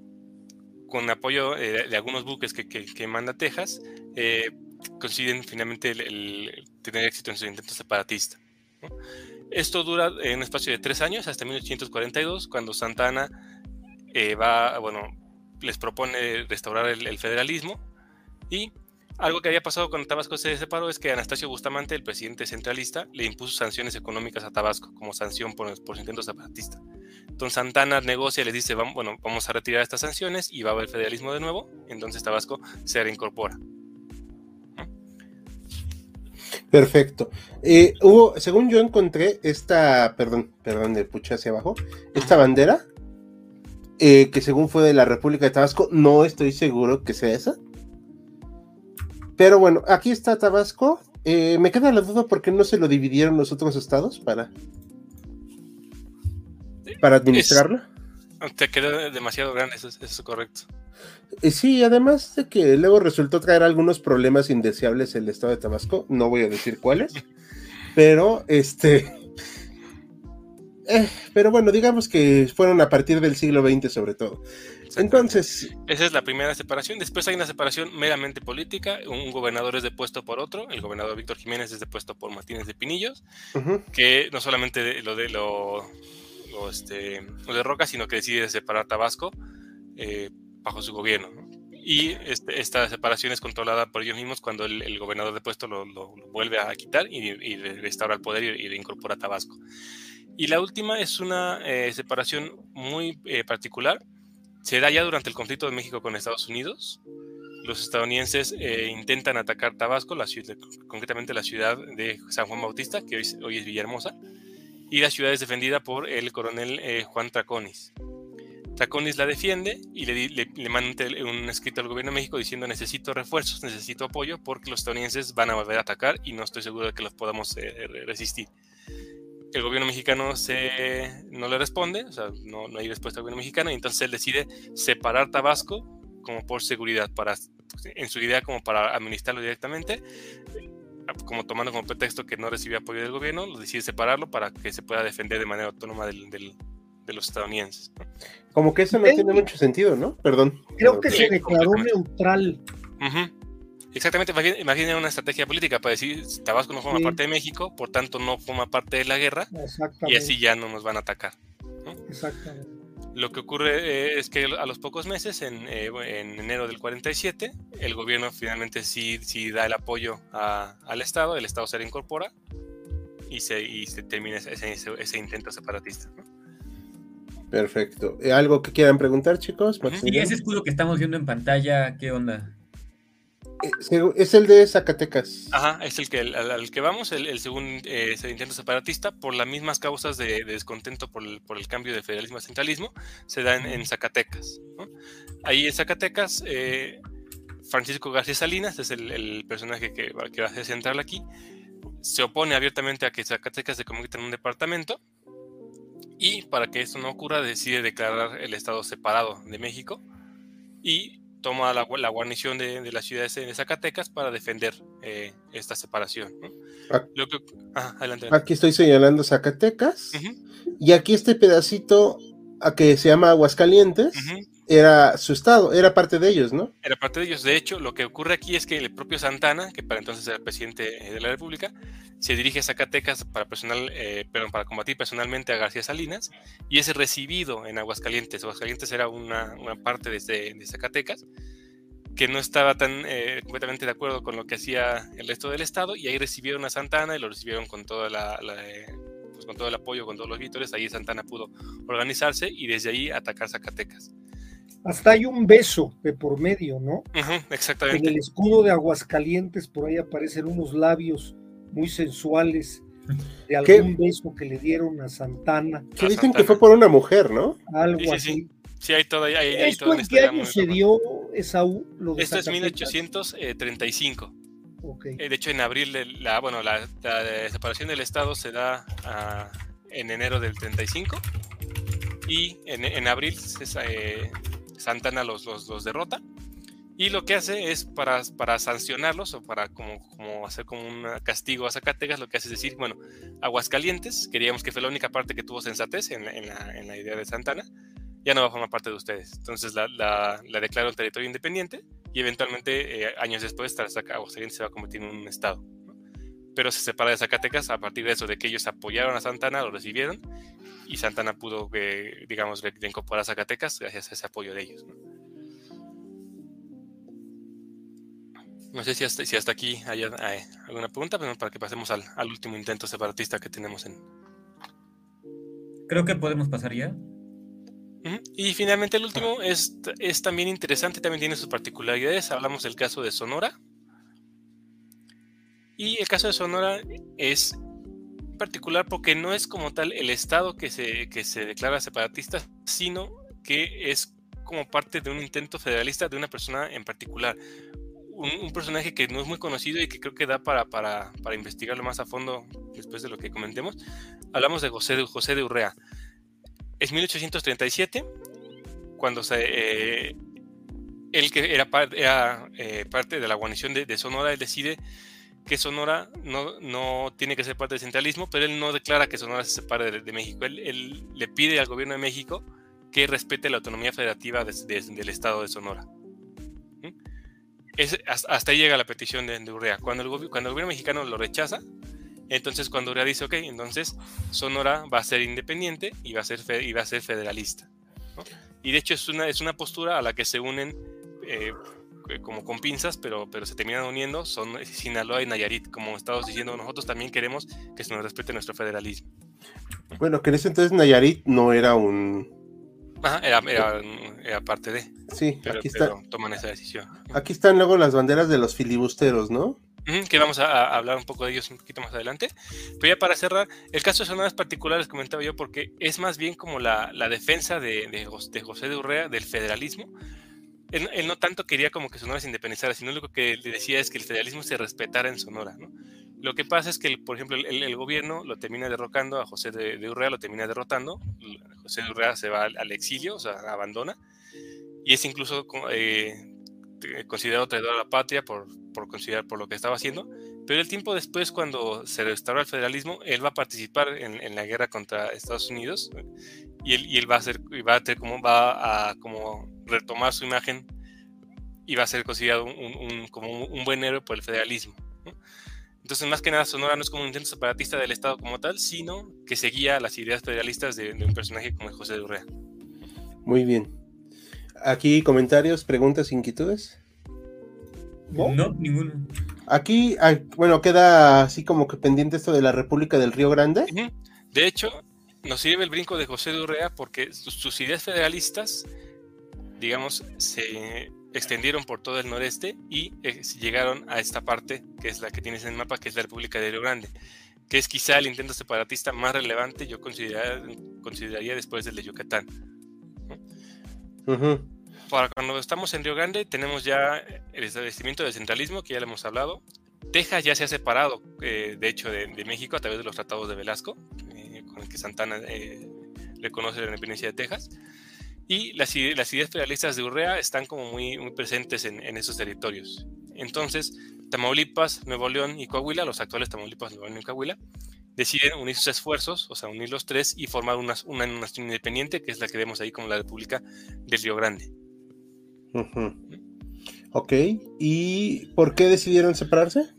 con apoyo eh, de algunos buques que, que, manda Texas, eh, consiguen finalmente el, tener éxito en su intento separatista. Esto dura en un espacio de tres años, hasta 1842, cuando Santana eh, va, bueno, les propone restaurar el, federalismo y algo que había pasado cuando Tabasco se separó es que Anastasio Bustamante, el presidente centralista, le impuso sanciones económicas a Tabasco como sanción por, por su intento separatista. Entonces Santana negocia y les dice, bueno, vamos a retirar estas sanciones y va a haber federalismo de nuevo. Entonces Tabasco se reincorpora. Perfecto. Eh, hubo, según yo encontré esta, perdón, perdón, de pucha hacia abajo, esta bandera, eh, que según fue de la República de Tabasco, no estoy seguro que sea esa. Pero bueno, aquí está Tabasco. Eh, me queda la duda por qué no se lo dividieron los otros estados para, para administrarlo. te queda demasiado grande, eso, es correcto. Eh, sí, además de que luego resultó traer algunos problemas indeseables el estado de Tabasco, no voy a decir cuáles, pero este, eh, pero bueno, digamos que fueron a partir del siglo XX sobre todo. Entonces... Esa es la primera separación. Después hay una separación meramente política. Un gobernador es depuesto por otro. El gobernador Víctor Jiménez es depuesto por Martínez de Pinillos. Que no solamente lo de lo, este, lo, de Roca, sino que decide separar Tabasco eh, bajo su gobierno. Y este, esta separación es controlada por ellos mismos cuando el, gobernador depuesto lo, lo, vuelve a quitar y, restaura el poder y, y incorpora Tabasco. Y la última es una eh, separación muy eh, particular. Se da ya durante el conflicto de México con Estados Unidos. Los estadounidenses eh, intentan atacar Tabasco, concretamente la ciudad de San Juan Bautista, que hoy, es Villahermosa, y la ciudad es defendida por el coronel Juan Traconis. Traconis la defiende y le, le, manda un escrito al gobierno de México diciendo necesito refuerzos, necesito apoyo porque los estadounidenses van a volver a atacar y no estoy seguro de que los podamos resistir el gobierno mexicano se, no le responde, o sea, no, no hay respuesta al gobierno mexicano, y entonces él decide separar Tabasco como por seguridad, para, en su idea como para administrarlo directamente, como tomando como pretexto que no recibe apoyo del gobierno, lo decide separarlo para que se pueda defender de manera autónoma del, de los estadounidenses. Como que eso no tiene mucho sentido, ¿no? Perdón. Creo que se declaró neutral. Exactamente, imaginen una estrategia política para decir Tabasco no forma parte de México, por tanto no forma parte de la guerra y así ya no nos van a atacar. Exactamente. Lo que ocurre eh, es que a los pocos meses, en, eh, en, enero del 47, el gobierno finalmente sí, sí da el apoyo al Estado, el Estado se reincorpora y se, y se termina ese, ese, intento separatista. Perfecto. ¿Algo que quieran preguntar, chicos? Y ese escudo que estamos viendo en pantalla, ¿qué onda? Eh, es el de Zacatecas. Ajá, es el que al, que vamos, el, segundo eh, intento separatista, por las mismas causas de, descontento por el, por el, cambio de federalismo a centralismo, se da en, Zacatecas. Ahí en Zacatecas, eh, Francisco García Salinas es el, personaje que, que, va a ser central aquí, se opone abiertamente a que Zacatecas se convierta en un departamento y para que esto no ocurra decide declarar el estado separado de México y toma la, la guarnición de, la ciudad de Zacatecas para defender eh, esta separación. Aquí estoy señalando Zacatecas y aquí este pedacito a que se llama Aguascalientes era su estado, era parte de ellos, ¿no? Era parte de ellos. De hecho, lo que ocurre aquí es que el propio Santana, que para entonces era presidente eh, de la República, se dirige a Zacatecas para, personal, eh, para combatir personalmente a García Salinas y es recibido en Aguascalientes. Aguascalientes era una, una parte de, Zacatecas que no estaba tan eh, completamente de acuerdo con lo que hacía el resto del estado y ahí recibieron a Santana y lo recibieron con toda la, pues con todo el apoyo, con todos los vítores. Ahí Santana pudo organizarse y desde ahí atacar Zacatecas. Hasta hay un beso de por medio, ¿no? exactamente. En el escudo de Aguascalientes por ahí aparecen unos labios muy sensuales de algún beso que le dieron a Santana. Que dicen que fue por una mujer, ¿no? Algo así. Sí, hay todo ahí. Hay, ¿Esto en qué año se dio, Esaú? Lo de Esto es 1835. Okay. Eh, de hecho, en abril, la, bueno, la, separación del Estado se da ah, en enero del 35 y en, en abril se, eh, Santana los, los, derrota. Y lo que hace es para, para sancionarlos o para como, como hacer como un castigo a Zacatecas, lo que hace es decir, bueno, Aguascalientes, queríamos que fue la única parte que tuvo sensatez en la, en la, idea de Santana, ya no va a formar parte de ustedes. Entonces la, la, la declara un territorio independiente y eventualmente, eh, años después, Aguascalientes se va a convertir en un estado. Pero se separa de Zacatecas a partir de eso, de que ellos apoyaron a Santana, lo recibieron y Santana pudo, eh, digamos, incorporar a Zacatecas gracias a ese apoyo de ellos. No, sé si hasta, si hasta aquí hay, alguna pregunta, pero para que pasemos al, último intento separatista que tenemos en... Creo que podemos pasar ya. Y finalmente el último es, es también interesante, también tiene sus particularidades. Hablamos del caso de Sonora. Y el caso de Sonora es particular porque no es como tal el Estado que se, que se declara separatista, sino que es como parte de un intento federalista de una persona en particular. un, personaje que no es muy conocido y que creo que da para, para, para, investigarlo más a fondo después de lo que comentemos. Hablamos de José de, José de Urrea. Es 1837, cuando se, eh, él que era, era eh, parte de la guarnición de, Sonora, él decide que Sonora no, no, tiene que ser parte del centralismo, pero él no declara que Sonora se separe de, México. Él, él, le pide al gobierno de México que respete la autonomía federativa del estado de Sonora hasta ahí llega la petición de, Urrea. Cuando el, cuando el gobierno mexicano lo rechaza, entonces cuando Urrea dice, ok, entonces Sonora va a ser independiente y va a ser, y va a ser federalista. Y de hecho es una, es una postura a la que se unen eh, como con pinzas, pero, pero se terminan uniendo, son Sinaloa y Nayarit, como estamos diciendo, nosotros también queremos que se nos respete nuestro federalismo. Bueno, que en ese entonces Nayarit no era un, era, parte de. Sí, pero, aquí están. toman esa decisión. Aquí están luego las banderas de los filibusteros, ¿no? que vamos a, hablar un poco de ellos un poquito más adelante. Pero ya para cerrar, el caso de Sonoras Particulares comentaba yo porque es más bien como la, defensa de, de, José de Urrea del federalismo. Él, no tanto quería como que Sonora se independizara, sino lo que le decía es que el federalismo se respetara en Sonora, ¿no? Lo que pasa es que, por ejemplo, el, gobierno lo termina derrocando, a José de, Urrea lo termina derrotando, José de Urrea se va al, exilio, o sea, abandona, y es incluso eh, considerado traidor a la patria por, por, considerar por lo que estaba haciendo, pero el tiempo después, cuando se restaura el federalismo, él va a participar en, la guerra contra Estados Unidos y él, y él va a ser, va a tener como, va a como retomar su imagen y va a ser considerado un, como un, buen héroe por el federalismo. Entonces, más que nada, Sonora no es como un intento separatista del Estado como tal, sino que seguía las ideas federalistas de, un personaje como José de Urrea. Muy bien. Aquí comentarios, preguntas, inquietudes. No, no ninguno. Aquí, ah, bueno, queda así como que pendiente esto de la República del Río Grande. De hecho, nos sirve el brinco de José de Urrea porque sus ideas federalistas, digamos, se extendieron por todo el noreste y eh, llegaron a esta parte, que es la que tienes en el mapa, que es la República de Río Grande, que es quizá el intento separatista más relevante, yo consideraría, consideraría después del de Yucatán. Para cuando estamos en Río Grande, tenemos ya el establecimiento del centralismo, que ya le hemos hablado. Texas ya se ha separado, eh, de hecho, de, México a través de los tratados de Velasco, eh, con el que Santana reconoce la independencia de Texas. Y las, las ideas federalistas de Urrea están como muy, muy presentes en, esos territorios. Entonces, Tamaulipas, Nuevo León y Coahuila, los actuales Tamaulipas, Nuevo León y Coahuila, deciden unir sus esfuerzos, o sea, unir los tres y formar una, una, nación independiente, que es la que vemos ahí como la República del Río Grande. Ok, ¿y por qué decidieron separarse?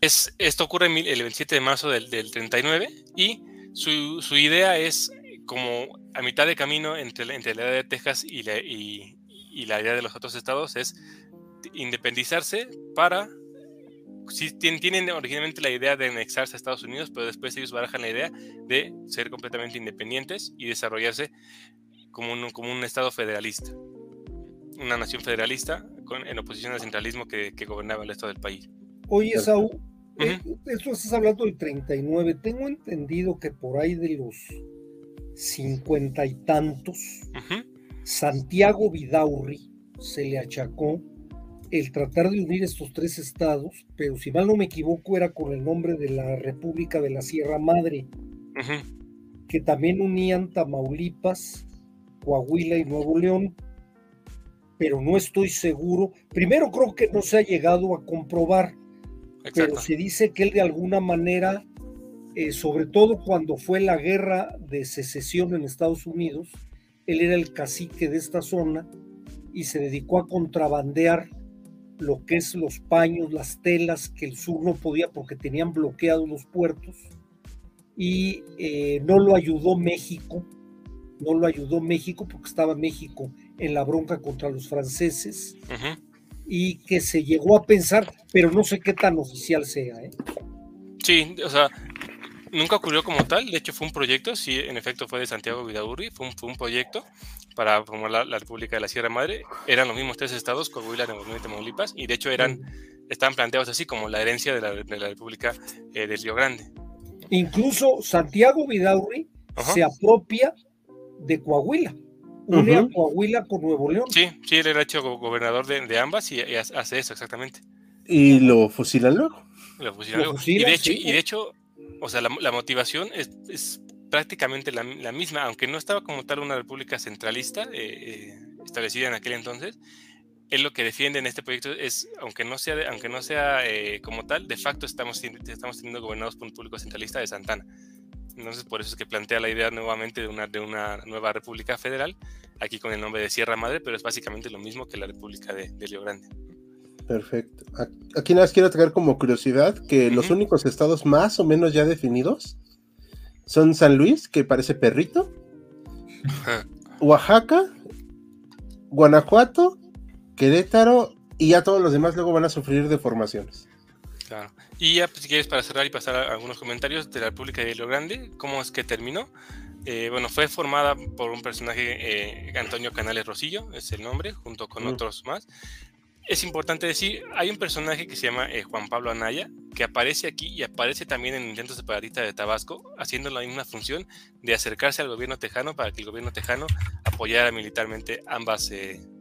Es, esto ocurre el 27 de marzo del, del 39 y su, su idea es como a mitad de camino entre, entre la idea de Texas y la, y, la idea de los otros estados es independizarse para si tienen, originalmente la idea de anexarse a Estados Unidos, pero después ellos barajan la idea de ser completamente independientes y desarrollarse como un, como un Estado federalista, una nación federalista con, en oposición al centralismo que, gobernaba el resto del país. Oye, Saúl, eh, eso estás hablando del 39. Tengo entendido que por ahí de los cincuenta y tantos, Santiago Vidaurri se le achacó el tratar de unir estos tres estados, pero si mal no me equivoco era con el nombre de la República de la Sierra Madre, que también unían Tamaulipas, Coahuila y Nuevo León, pero no estoy seguro. Primero creo que no se ha llegado a comprobar, pero se dice que él de alguna manera eh, sobre todo cuando fue la guerra de secesión en Estados Unidos, él era el cacique de esta zona y se dedicó a contrabandear lo que es los paños, las telas que el sur no podía porque tenían bloqueados los puertos y eh, no lo ayudó México, no lo ayudó México porque estaba México en la bronca contra los franceses y que se llegó a pensar, pero no sé qué tan oficial sea. ¿eh? Sí, o sea, nunca ocurrió como tal, de hecho fue un proyecto, sí, en efecto fue de Santiago Vidaurri, fue un, fue un proyecto para formar la, República de la Sierra Madre, eran los mismos tres estados, Coahuila, Nuevo León y Tamaulipas, y de hecho eran, estaban planteados así como la herencia de la, de la República eh, del Río Grande. Incluso Santiago Vidaurri se apropia de Coahuila. Une a Coahuila con Nuevo León. Sí, sí, él era hecho gobernador de, ambas y, hace eso exactamente. Y lo fusilan luego. Lo fusilan luego. y, de hecho, y de hecho, o sea, la, motivación es, prácticamente la, misma, aunque no estaba como tal una república centralista eh, eh, establecida en aquel entonces. Él lo que defiende en este proyecto es, aunque no sea, aunque no sea eh, como tal, de facto estamos, estamos teniendo gobernados por un público centralista de Santana. Entonces, por eso es que plantea la idea nuevamente de una, de una nueva república federal, aquí con el nombre de Sierra Madre, pero es básicamente lo mismo que la república de, de Río Grande. Perfecto. Aquí nada más quiero traer como curiosidad que los únicos estados más o menos ya definidos son San Luis, que parece perrito, Oaxaca, Guanajuato, Querétaro y ya todos los demás luego van a sufrir deformaciones. Claro. Y ya, pues, si quieres, para cerrar y pasar a algunos comentarios de la República de Río Grande, ¿cómo es que terminó? Eh, bueno, fue formada por un personaje, eh, Antonio Canales Rosillo, es el nombre, junto con otros más. Es importante decir, hay un personaje que se llama eh, Juan Pablo Anaya, que aparece aquí y aparece también en Intentos Separatista de Tabasco, haciendo la misma función de acercarse al gobierno tejano para que el gobierno tejano apoyara militarmente ambas,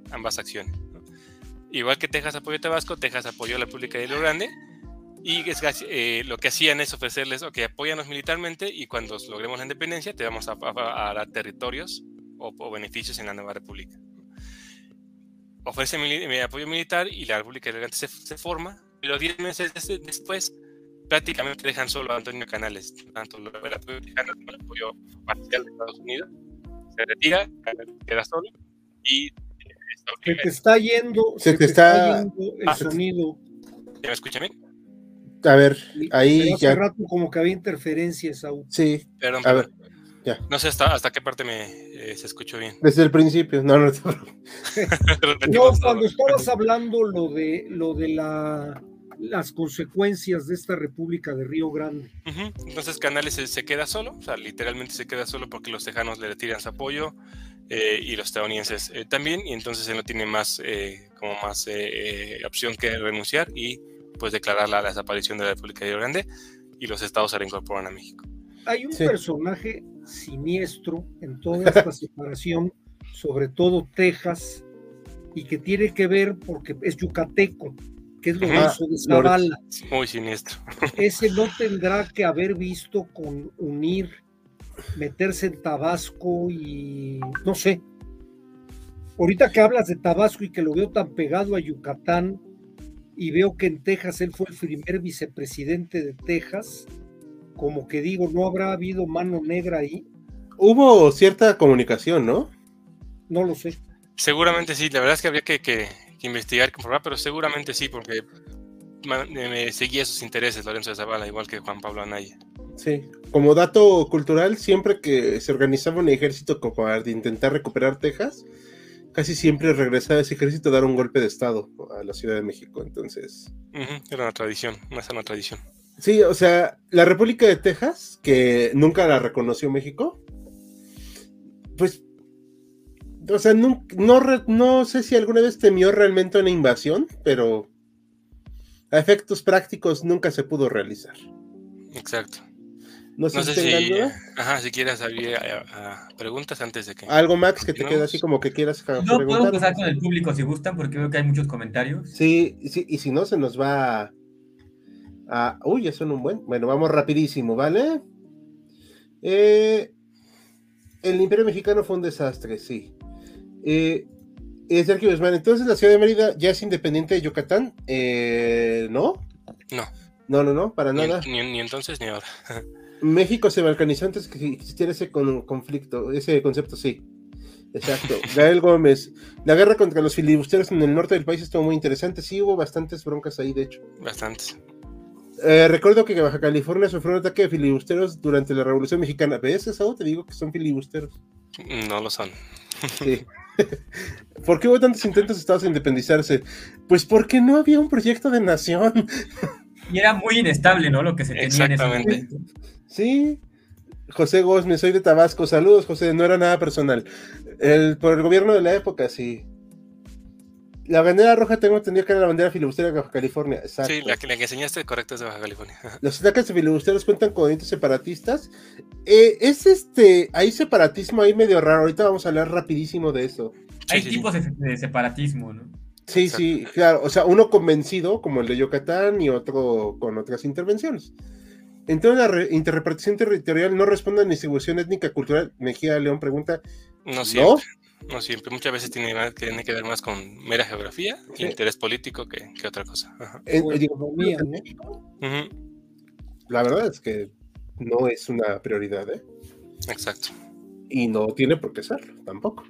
ambas acciones. Igual que Texas apoyó a Tabasco, Texas apoyó a la República de Río Grande, y eh, lo que hacían es ofrecerles, ok, apóyanos militarmente y cuando logremos la independencia te vamos a, dar territorios o, beneficios en la nueva república. Ofrecen apoyo militar y la República de se, se forma, pero 10 meses después prácticamente dejan solo a Antonio Canales, tanto el apoyo como el apoyo parcial de Estados Unidos. Se retira, queda solo y... Se te está yendo, se, te, está, yendo el ah, sonido. ¿Ya me escuchan bien? A ver, ahí hace ya. rato como que había interferencias. Sí. Perdón, a ver. Ya. No sé hasta, hasta qué parte me eh, se escuchó bien. Desde el principio, no, no. no, cuando estabas hablando lo de lo de la las consecuencias de esta República de Río Grande. Entonces Canales se, queda solo, o sea, literalmente se queda solo porque los tejanos le retiran su apoyo eh, y los estadounidenses eh, también, y entonces él no tiene más como más opción que renunciar y pues declarar la desaparición de la República de Río Grande y los estados se reincorporan a México. Hay un personaje siniestro en toda esta separación, sobre todo Texas, y que tiene que ver porque es yucateco, que es Lorenzo de Zavala. Muy siniestro. Ese no tendrá que haber visto con unir, meterse en Tabasco y no sé. Ahorita que hablas de Tabasco y que lo veo tan pegado a Yucatán, y veo que en Texas él fue el primer vicepresidente de Texas, como que digo, no habrá habido mano negra ahí. Hubo cierta comunicación, ¿no? No lo sé. Seguramente sí, la verdad es que habría que, que, investigar, comprobar, pero seguramente sí, porque me seguía sus intereses Lorenzo de Zavala, igual que Juan Pablo Anaya. Sí, como dato cultural, siempre que se organizaba un ejército como para intentar recuperar Texas, casi siempre regresaba ese ejército a dar un golpe de estado a la Ciudad de México. Entonces. era una tradición, una sana tradición. Sí, o sea, la República de Texas, que nunca la reconoció México, pues. O sea, no, no, no sé si alguna vez temió realmente una invasión, pero a efectos prácticos nunca se pudo realizar. Exacto. No sé, si, ajá, si quieres abrir a, preguntas antes de que. Algo, Max, que te quede así como que quieras No, puedo empezar con el público si gustan, porque veo que hay muchos comentarios. Sí, sí y si no, se nos va a. Uy, eso no un buen. Bueno, vamos rapidísimo, ¿vale? Eh, el Imperio Mexicano fue un desastre, sí. Eh, Sergio Guzmán, entonces la ciudad de Mérida ya es independiente de Yucatán, eh, ¿no? No. No, no, no, para nada. ni entonces ni ahora. México se balcanizó antes que existiera ese conflicto, ese concepto, sí. Exacto. Gael Gómez. La guerra contra los filibusteros en el norte del país estuvo muy interesante. Sí, hubo bastantes broncas ahí, de hecho. Bastantes. Eh, recuerdo que Baja California sufrió un ataque de filibusteros durante la Revolución Mexicana. ¿Ves eso? Te digo que son filibusteros. No lo son. Sí. ¿Por qué hubo tantos intentos de Estados de independizarse? Pues porque no había un proyecto de nación. Y era muy inestable, ¿no? Lo que se tenía Exactamente. en ese momento. Sí. José Gómez, soy de Tabasco. Saludos, José. No era nada personal. El, por el gobierno de la época, sí. La bandera roja tengo entendido que era la bandera filibustera de Baja California. Exacto. Sí, la que, la que enseñaste correcto es de Baja California. Los ataques de filibusteros cuentan con movimientos separatistas. Eh, es este, hay separatismo ahí medio raro. Ahorita vamos a hablar rapidísimo de eso. Hay Sí, sí, tipos de, de separatismo, ¿no? Sí, Exacto. sí, claro. O sea, uno convencido, como el de Yucatán, y otro con otras intervenciones. Entonces, la re- interrepartición territorial no responde a la distribución étnica cultural. Mejía León pregunta, No ¿no? siempre. No siempre. Muchas veces tiene, que ver más con mera geografía y interés político que, que otra cosa. Ajá. En- economía, en Ujú, la verdad es que no es una prioridad, ¿eh? Exacto. Y no tiene por qué serlo, tampoco.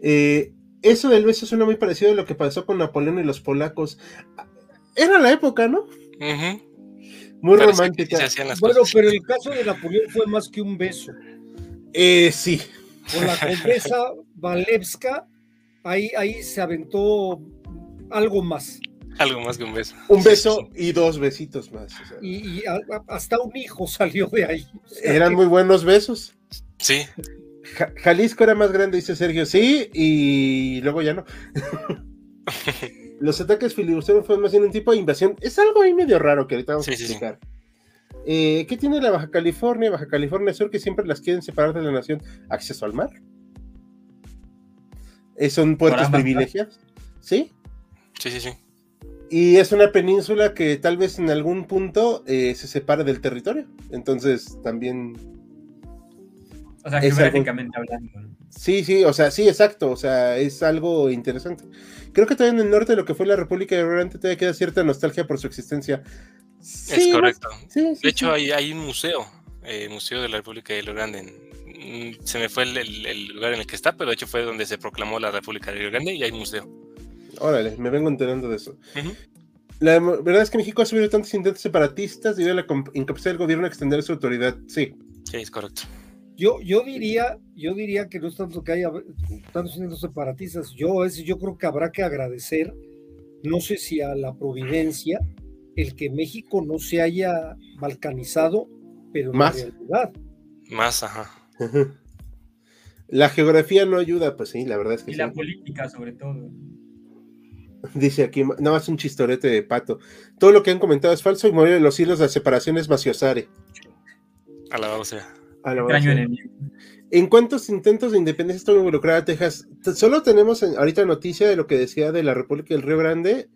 Eh, eso del beso suena muy parecido a lo que pasó con Napoleón y los polacos. Era la época, ¿no? Ujú. Muy Parece romántica. se hacían las Bueno, cosas. pero el caso de Napoleón fue más que un beso. Eh, sí, Con la condesa Valevska, ahí, ahí se aventó algo más. Algo más que un beso. un beso sí, y dos besitos más. o sea, Y, y a- a- hasta un hijo salió de ahí. O sea, eran muy buenos besos. Sí, Ja- Jalisco era más grande, dice Sergio. Sí, y luego ya no. Los ataques filibusteros fueron más bien un tipo de invasión. Es algo ahí medio raro que ahorita vamos Sí, a sí, sí. explicar. Eh, ¿Qué tiene la Baja California, Baja California Sur, que siempre las quieren separar de la nación? Acceso al mar. Eh, son puertos privilegiados. Sí. sí, sí, sí. Y es una península que tal vez en algún punto eh, se separe del territorio. Entonces también O sea, Es geográficamente hablando. ¿no? Sí, sí, o sea, sí, exacto, o sea, es algo interesante. Creo que todavía en el norte de lo que fue la República de Irlanda todavía queda cierta nostalgia por su existencia. Sí, es correcto. Sí, sí, De hecho, sí. hay, hay un museo, eh, Museo de la República de en- mm, se me fue el, el- el lugar en el que está, pero de hecho fue donde se proclamó la República de Irlanda y hay museo. Órale, me vengo enterando de eso. Ujú. La verdad es que México ha sufrido tantos intentos separatistas debido a la incapacidad del gobierno de extender su autoridad. Sí, Sí, es correcto. Yo, yo diría, yo diría que no es tanto que haya tantos intentos separatistas. Yo, es, yo creo que habrá que agradecer, no sé si a la providencia, el que México no se haya balcanizado, pero en Más. realidad. Más, ajá. la geografía no ayuda, pues sí, la verdad es que Y sí. la política, sobre todo. Dice aquí, nada más un chistorete de pato. Todo lo que han comentado es falso y mueve los hilos de separación es maciosare. Alabado sea. Extraño enemigo. ¿En cuántos intentos de independencia estuvo involucrada Texas? Solo tenemos en- ahorita noticia de lo que decía de la República del Río Grande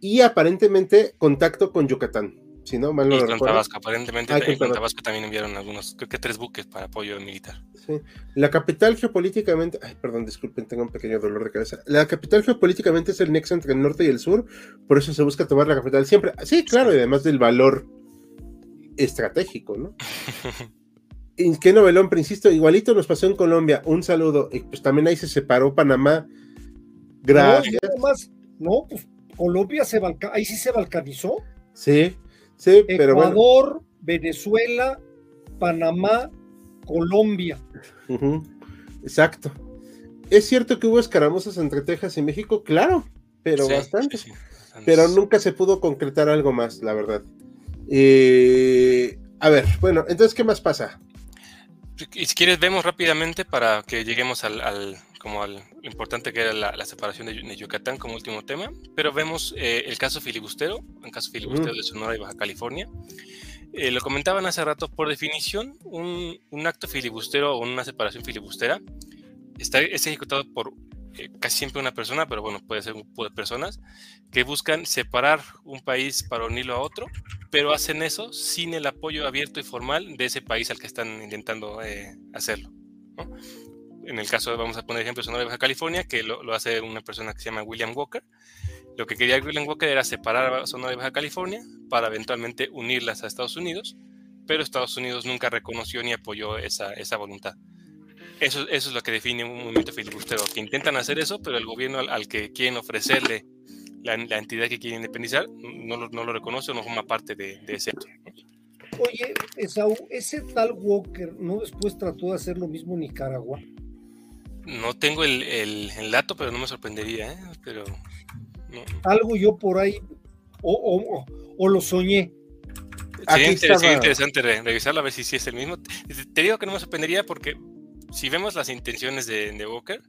y aparentemente contacto con Yucatán. Si no, mal no Y lo con recuerdo. Tabasco, aparentemente Ah, con. Tabasco también enviaron algunos, creo que tres buques para apoyo militar. Sí. La capital geopolíticamente, ay, perdón, disculpen, tengo un pequeño dolor de cabeza. La capital geopolíticamente es el nexo entre el norte y el sur, por eso se busca tomar la capital siempre. Sí, claro, y además del valor estratégico, ¿no? ¿En qué novelón, pero insisto? Igualito nos pasó en Colombia. Un saludo. Y pues también ahí se separó Panamá. Gracias. No, pues Colombia se balca- ahí sí se balcanizó. Sí, sí, pero bueno. Ecuador, Venezuela, Panamá, Colombia. Exacto. ¿Es cierto que hubo escaramuzas entre Texas y México? Claro, pero Sí, bastante. sí, sí, bastantes. pero nunca se pudo concretar algo más, la verdad. Eh, a ver, bueno, entonces, ¿qué más pasa? Y si quieres, vemos rápidamente para que lleguemos al, al- como al lo importante que era la, la separación de, de Yucatán como último tema, pero vemos eh, el caso filibustero, el caso filibustero de Sonora y Baja California. Eh, lo comentaban hace rato, por definición, un, un acto filibustero o una separación filibustera está, es ejecutado por eh, casi siempre una persona, pero bueno, puede ser un grupo de personas que buscan separar un país para unirlo a otro, pero hacen eso sin el apoyo abierto y formal de ese país al que están intentando eh, hacerlo. En el caso, vamos a poner ejemplo, Sonora y Baja California, que lo, lo hace una persona que se llama William Walker. Lo que quería William Walker era separar a Sonora y Baja California para eventualmente unirlas a Estados Unidos, pero Estados Unidos nunca reconoció ni apoyó esa, esa voluntad. Eso, eso es lo que define un movimiento filibustero, que intentan hacer eso, pero el gobierno al, al que quieren ofrecerle la, la entidad que quiere independizar no, lo- no lo reconoce o no forma parte de, de ese acto. Oye, Esaú, ese tal Walker no después trató de hacer lo mismo en Nicaragua. No tengo el, el- el dato, pero no me sorprendería, ¿eh? Pero no. Algo yo por ahí, o, o- o- o lo soñé. Sería, inter- sería interesante re- revisarlo a ver si sí es el mismo. Te, te digo que no me sorprendería porque si vemos las intenciones de, de Walker,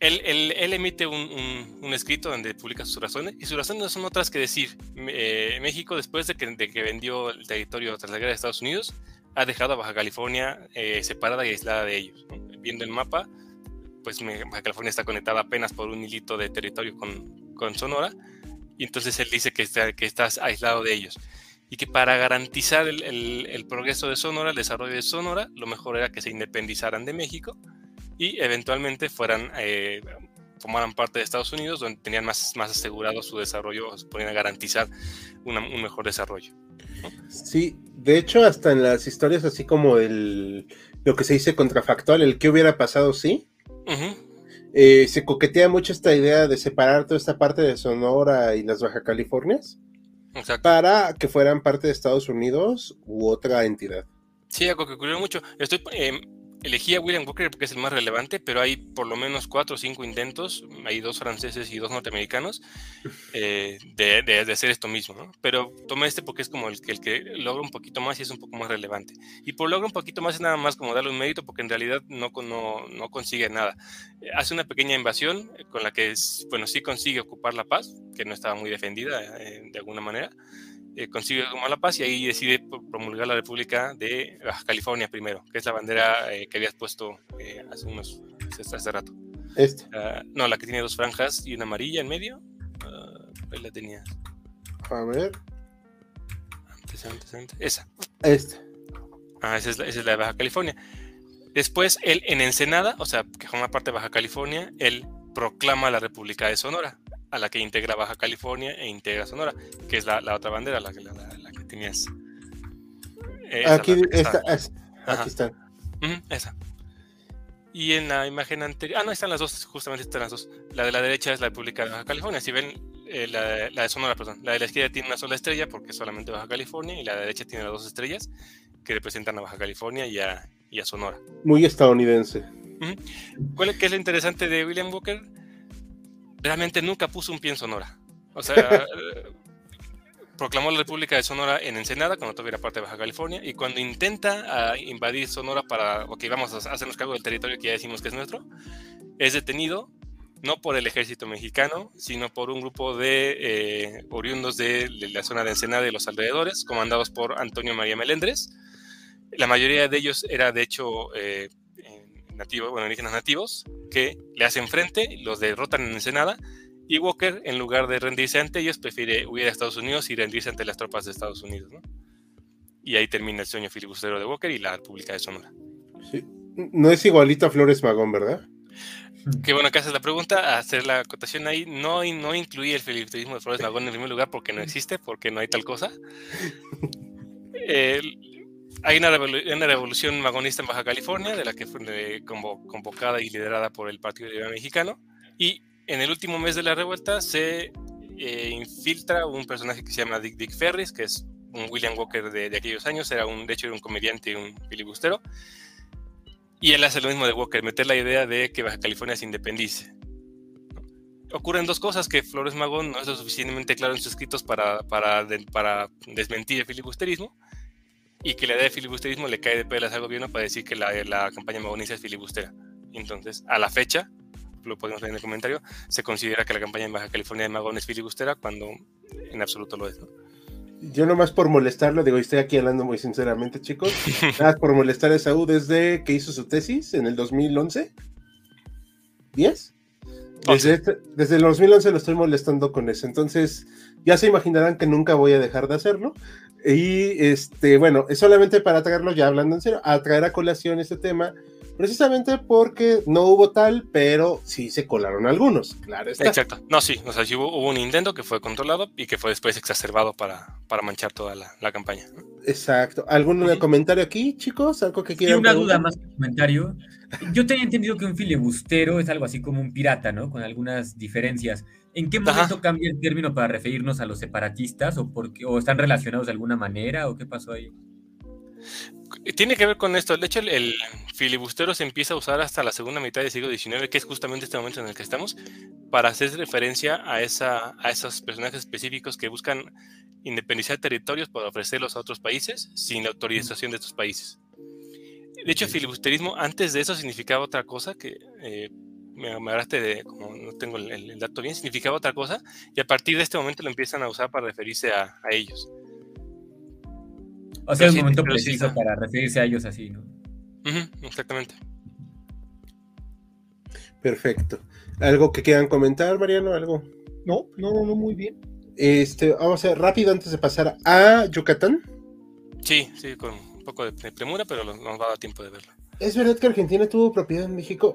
él, emite un, escrito donde publica sus razones, y sus razones no son otras que decir, eh, México después de que, vendió el territorio tras la guerra de Estados Unidos, ha dejado a Baja California eh, separada y aislada de ellos. Viendo el mapa, pues Baja California está conectada apenas por un hilito de territorio con, con Sonora, y entonces él dice que, está, que estás aislado de ellos. Y que para garantizar el, el, el progreso de Sonora, el desarrollo de Sonora, lo mejor era que se independizaran de México y eventualmente fueran, eh, formaran parte de Estados Unidos, donde tenían más, más asegurado su desarrollo, se podían garantizar un mejor desarrollo. Sí, de hecho, hasta en las historias así como el, lo que se dice contrafactual, el que hubiera pasado, sí. eh, se coquetea mucho esta idea de separar toda esta parte de Sonora y las Baja Californias Exacto. para que fueran parte de Estados Unidos u otra entidad. Sí, algo que ocurrió mucho. Estoy, eh, elegí a William Walker porque es el más relevante, pero hay por lo menos cuatro o cinco intentos, hay dos franceses y dos norteamericanos, eh, de, de, hacer esto mismo, ¿no? Pero tomé este porque es como el, el, que logra un poquito más y es un poco más relevante. Y por logra un poquito más es nada más como darle un mérito porque en realidad no, no, no consigue nada. Hace una pequeña invasión con la que, bueno, sí consigue ocupar la paz, que no estaba muy defendida eh, de alguna manera, eh, consigue tomar la paz y ahí decide promulgar la República de Baja California primero, que es la bandera eh, que habías puesto eh, hace unos hace rato. ¿Esta? Uh, no, la que tiene dos franjas y una amarilla en medio. Uh, ahí la tenías. A ver. Antes, antes, antes. Esa. Esta. Ah, esa es, la, esa es la de Baja California. Después, él en Ensenada, o sea, que forma parte de Baja California, él proclama la República de Sonora a la que integra Baja California e integra Sonora, que es la, la otra bandera, la, la, la que tenías. Esa, aquí, esta, es, aquí están. Uh -huh, esa. Y en la imagen anterior, ah, no, están las dos, justamente están las dos. La de la derecha es la República de Baja California. Si ven, eh, la, la, de Sonora, perdón. La de la izquierda tiene una sola estrella porque es solamente Baja California, y la de la derecha tiene las dos estrellas que representan a Baja California y a, y a Sonora. Muy estadounidense. Uh -huh. ¿Cuál es, qué es lo interesante de William Walker? Realmente nunca puso un pie en Sonora. O sea, proclamó la República de Sonora en Ensenada, cuando todavía era parte de Baja California, y cuando intenta uh, invadir Sonora para, ok, vamos a hacernos cargo del territorio que ya decimos que es nuestro, es detenido no por el ejército mexicano, sino por un grupo de eh, oriundos de, de, la zona de Ensenada y los alrededores, comandados por Antonio María Melendres. La mayoría de ellos era, de hecho, eh, nativos, bueno, indígenas nativos, que le hacen frente, los derrotan en Ensenada, y Walker, en lugar de rendirse ante ellos, prefiere huir a Estados Unidos y rendirse ante las tropas de Estados Unidos, ¿no? Y ahí termina el sueño filibustero de Walker y la República de Sonora. Sí. No es igualito a Flores Magón, ¿verdad? Qué bueno que haces la pregunta, hacer la acotación ahí. No, no incluí el filibusterismo de Flores Magón en primer lugar porque no existe, porque no hay tal cosa. El, hay una, revolu una, revolución magonista en Baja California, de la que fue convocada y liderada por el Partido Liberal Mexicano. Y en el último mes de la revuelta se eh, infiltra un personaje que se llama Dick Dick Ferris, que es un William Walker de, aquellos años, era un, de hecho era un comediante y un filibustero. Y él hace lo mismo de Walker, meter la idea de que Baja California se independice. Ocurren dos cosas, que Flores Magón no es lo suficientemente claro en sus escritos para desmentir el filibusterismo, y que la idea de filibusterismo le cae de pelas al gobierno para decir que la, la campaña magonista es filibustera. Entonces, a la fecha, lo podemos leer en el comentario, se considera que la campaña en Baja California de Magón es filibustera cuando en absoluto lo es. ¿no? Yo nomás por molestarlo, digo, estoy aquí hablando muy sinceramente, chicos, nada por molestar a Saúl desde que hizo su tesis en el 2011. ¿10? Desde, este, desde el 2011 lo estoy molestando con eso, entonces ya se imaginarán que nunca voy a dejar de hacerlo. Y este, bueno, es solamente para traerlo, ya hablando en serio, a traer a colación este tema, precisamente porque no hubo tal, pero sí se colaron algunos, claro. Está. Exacto. No, sí, o sea, sí hubo, hubo, un intento que fue controlado y que fue después exacerbado para, para manchar toda la, la campaña. Exacto. ¿Algún sí. comentario aquí, chicos? ¿Algo que quieran? Sí, una preguntar? duda más que comentario. Yo tenía entendido que un filibustero es algo así como un pirata, ¿no? Con algunas diferencias. ¿En qué momento Ajá. cambia el término para referirnos a los separatistas o, porque, o están relacionados de alguna manera o qué pasó ahí? Tiene que ver con esto. De hecho, el, el, filibustero se empieza a usar hasta la segunda mitad del siglo XIX, que es justamente este momento en el que estamos, para hacer referencia a, esa, a esos personajes específicos que buscan independizar territorios para ofrecerlos a otros países sin la autorización de estos países. De hecho, filibusterismo antes de eso significaba otra cosa que eh, me, hablaste de, como no tengo el, dato bien, significaba otra cosa, y a partir de este momento lo empiezan a usar para referirse a, ellos. O sea, es un momento preciso para referirse a ellos así, ¿no? exactamente. Perfecto. ¿Algo que quieran comentar, Mariano? ¿Algo? No, no, no, no, muy bien. Este, vamos a ver rápido antes de pasar a Yucatán. Sí, sí, con un poco de premura, pero nos va a dar tiempo de verlo. ¿Es verdad que Argentina tuvo propiedad en México?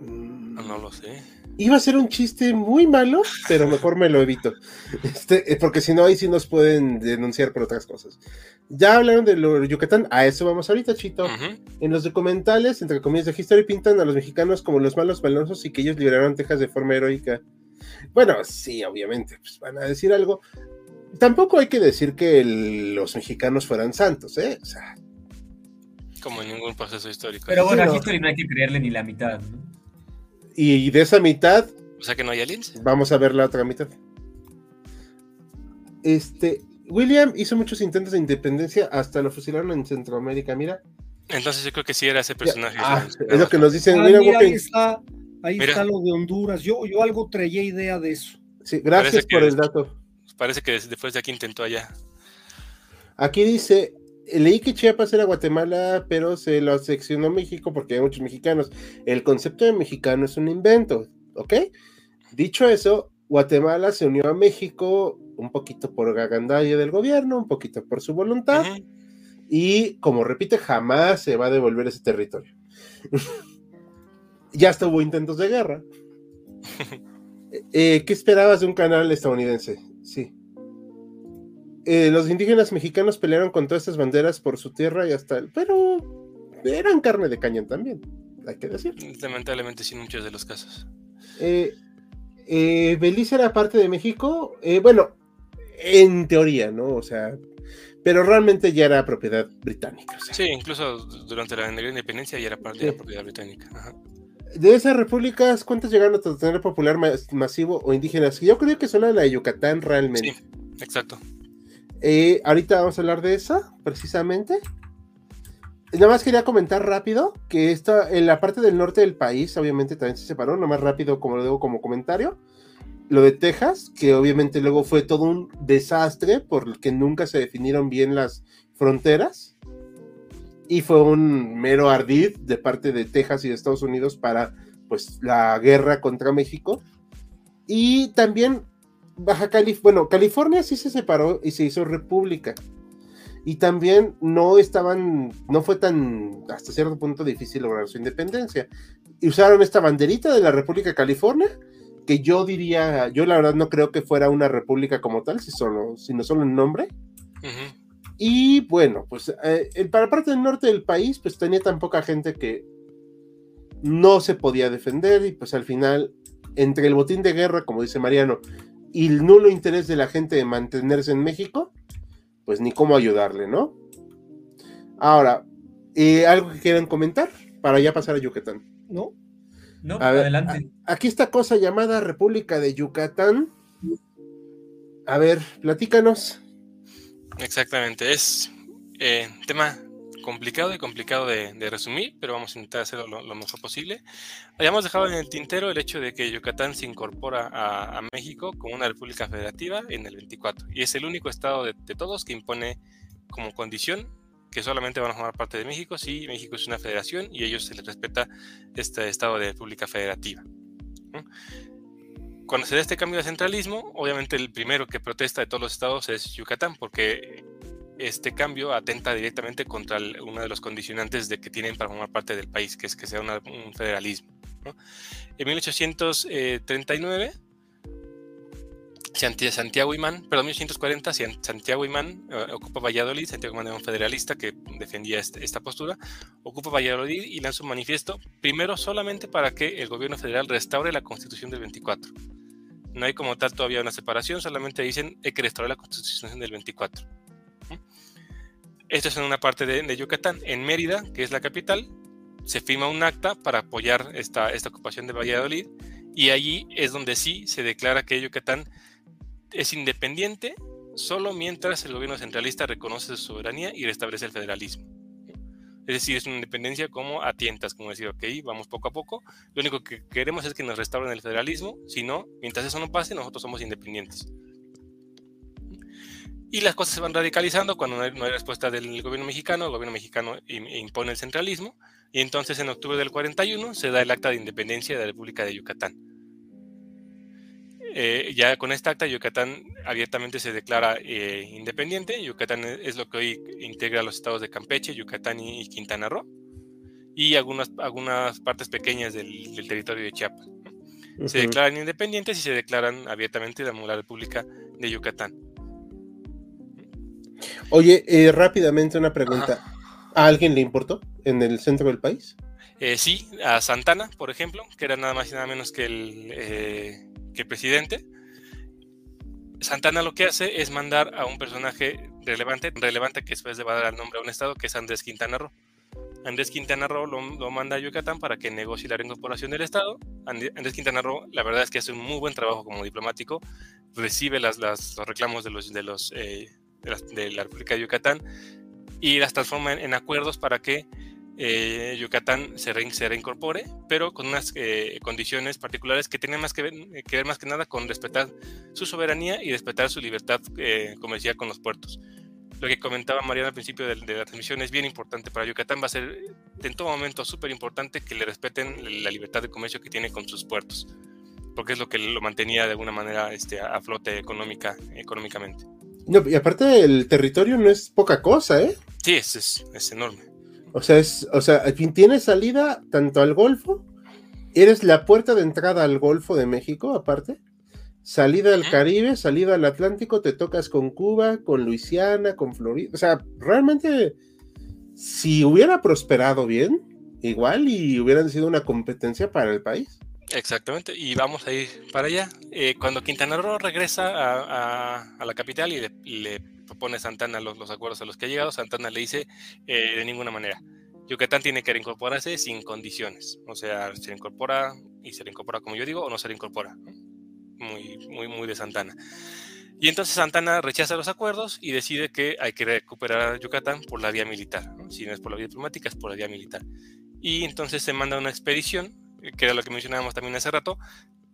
No, no lo sé. Iba a ser un chiste muy malo, pero mejor me lo evito. Este, eh, porque si no, ahí sí nos pueden denunciar por otras cosas. Ya hablaron de Yucatán, a eso vamos ahorita, Chito. En los documentales, entre comillas de History, pintan a los mexicanos como los malos malosos y que ellos liberaron Texas de forma heroica. Bueno, sí, obviamente, pues van a decir algo. Tampoco hay que decir que los mexicanos fueran santos, ¿eh? O sea, como en ningún proceso histórico. Pero bueno, a History no hay que creerle ni la mitad, ¿no? Y de esa mitad. O sea que no hay aliens. Vamos a ver la otra mitad. Este. William hizo muchos intentos de independencia hasta lo fusilaron en Centroamérica, mira. Entonces yo creo que sí era ese personaje. Ah, es lo que nos dicen. mira, ahí está, ahí está lo de Honduras. Yo, yo algo traía idea de eso. Sí, gracias por el dato. Parece que después de aquí intentó allá. Aquí dice, leí que Chiapas era Guatemala, pero se lo seccionó México porque hay muchos mexicanos. El concepto de mexicano es un invento, ¿ok? Dicho eso, Guatemala se unió a México un poquito por gagandalla del gobierno, un poquito por su voluntad, y como repite, jamás se va a devolver ese territorio. ya hasta hubo intentos de guerra. Eh, ¿Qué esperabas de un canal estadounidense? Sí. Eh, los indígenas mexicanos pelearon con todas estas banderas por su tierra y hasta el, pero eran carne de cañón también, hay que decir. Lamentablemente sí, muchos de los casos. Eh, eh, Belice era parte de México, bueno, en teoría, ¿no? O sea, pero realmente ya era propiedad británica. Sí, incluso durante la independencia ya era parte de la propiedad británica. De esas repúblicas, ¿cuántas llegaron a tener popular masivo o indígenas? Yo creo que solo la de Yucatán realmente. Sí, exacto. Eh, ahorita vamos a hablar de esa, precisamente. Nada más quería comentar rápido que esta, en la parte del norte del país, obviamente también se separó, nada más rápido como lo digo como comentario. Lo de Texas, que obviamente luego fue todo un desastre porque nunca se definieron bien las fronteras. Y fue un mero ardid de parte de Texas y de Estados Unidos para pues la guerra contra México. Y también Baja California, bueno, California sí se separó y se hizo república. Y también no estaban, no fue tan, hasta cierto punto difícil lograr su independencia. Y usaron esta banderita de la República de California, que yo diría, yo la verdad no creo que fuera una república como tal, si solo, sino solo en nombre. Y bueno, pues eh, para la parte del norte del país, pues tenía tan poca gente que no se podía defender y pues al final, entre el botín de guerra, como dice Mariano, y el nulo interés de la gente de mantenerse en México, pues ni cómo ayudarle, ¿no? Ahora, eh, ¿algo que quieran comentar para ya pasar a Yucatán? No. No, adelante. aquí esta cosa llamada República de Yucatán. A ver, platícanos. Exactamente, es eh, tema complicado y complicado de, resumir, pero vamos a intentar hacerlo lo, mejor posible. Habíamos dejado en el tintero el hecho de que Yucatán se incorpora a, México como una república federativa en el 24 y es el único estado de, todos que impone como condición que solamente van a formar parte de México si México es una federación y ellos se les respeta este estado de república federativa. Cuando se da este cambio de centralismo, obviamente el primero que protesta de todos los estados es Yucatán, porque este cambio atenta directamente contra uno de los condicionantes de que tienen para formar parte del país, que es que sea un federalismo. En 1839, Santiago Imán, perdón, 1840, Santiago Imán eh, ocupa Valladolid, Santiago Imán era un federalista que defendía este, esta postura, ocupa Valladolid y lanza un manifiesto, primero solamente para que el gobierno federal restaure la constitución del 24. No hay como tal todavía una separación, solamente dicen que restaurar la constitución del 24 esto es en una parte de, Yucatán. En Mérida, que es la capital, se firma un acta para apoyar esta, esta ocupación de Valladolid y allí es donde sí se declara que Yucatán es independiente solo mientras el gobierno centralista reconoce su soberanía y restablece el federalismo. Es decir, es una independencia como a tientas, como decir, ok, vamos poco a poco. Lo único que queremos es que nos restauren el federalismo, si no, mientras eso no pase, nosotros somos independientes. Y las cosas se van radicalizando cuando no hay, respuesta del gobierno mexicano, el gobierno mexicano impone el centralismo, y entonces en octubre del 41 se da el acta de independencia de la República de Yucatán. Eh, ya con esta acta, Yucatán abiertamente se declara eh, independiente. Yucatán es lo que hoy integra los estados de Campeche, Yucatán y, Quintana Roo, y algunas, algunas partes pequeñas del, territorio de Chiapas. Se declaran independientes y se declaran abiertamente la República de Yucatán. Oye, eh, rápidamente una pregunta. ¿A alguien le importó en el centro del país? Eh, sí, a Santana, por ejemplo, que era nada más y nada menos que el, eh, que presidente. Santana lo que hace es mandar a un personaje relevante, relevante que después le va a dar el nombre a un estado, que es Andrés Quintana Roo. Andrés Quintana Roo lo, manda a Yucatán para que negocie la reincorporación del Estado. Andrés Quintana Roo, la verdad es que hace un muy buen trabajo como diplomático, recibe las, los reclamos de los, de los de la, República de Yucatán y las transforma en, acuerdos para que eh, Yucatán se, reincorpore, pero con unas eh, condiciones particulares que tienen más que ver, que ver, más que nada con respetar su soberanía y respetar su libertad eh, comercial con los puertos. Lo que comentaba Mariana al principio de, la transmisión es bien importante para Yucatán, va a ser en todo momento súper importante que le respeten la libertad de comercio que tiene con sus puertos, porque es lo que lo mantenía de alguna manera este, a flote económica, económicamente. No, y aparte el territorio no es poca cosa, ¿eh? Sí, es, es, enorme. O sea, es, o sea, tiene salida tanto al Golfo, eres la puerta de entrada al Golfo de México, aparte, salida al Caribe, salida al Atlántico, te tocas con Cuba, con Luisiana, con Florida. O sea, realmente, si hubiera prosperado bien, igual y hubieran sido una competencia para el país. Exactamente, y vamos a ir para allá. Eh, cuando Quintana Roo regresa a, la capital y le, propone Santana los, acuerdos a los que ha llegado, Santana le dice eh, de ninguna manera. Yucatán tiene que reincorporarse sin condiciones. O sea, se reincorpora y se reincorpora como yo digo o no se reincorpora. Muy, muy, muy de Santana. Y entonces Santana rechaza los acuerdos y decide que hay que recuperar a Yucatán por la vía militar. Si no es por la vía diplomática, es por la vía militar. Y entonces se manda una expedición que era lo que mencionábamos también hace rato,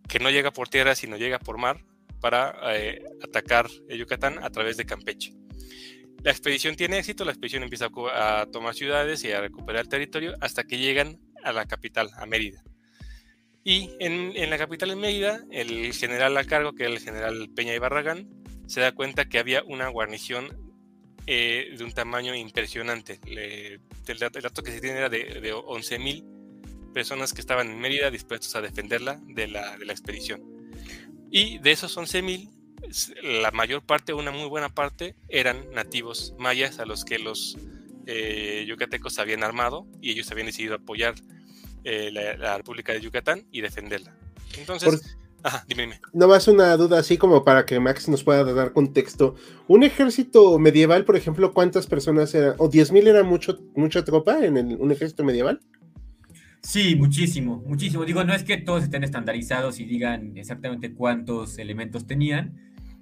que no llega por tierra, sino llega por mar para eh, atacar Yucatán a través de Campeche. La expedición tiene éxito, la expedición empieza a, tomar ciudades y a recuperar territorio hasta que llegan a la capital, a Mérida. Y en, la capital, en Mérida, el general a cargo, que era el general Peña y Barragán, se da cuenta que había una guarnición eh, de un tamaño impresionante. el, dato, que se tiene era de, de 11.000 personas que estaban en Mérida dispuestos a defenderla de la, de la expedición. Y de esos 11.000, la mayor parte, una muy buena parte, eran nativos mayas a los que los eh, yucatecos habían armado y ellos habían decidido apoyar eh, la, República de Yucatán y defenderla. Entonces... Ajá, dime, dime. No más una duda así como para que Max nos pueda dar contexto. Un ejército medieval, por ejemplo, ¿cuántas personas eran? ¿O 10.000 era mucho, mucha tropa en un ejército medieval? Sí, muchísimo, muchísimo. Digo, no es que todos estén estandarizados y digan exactamente cuántos elementos tenían,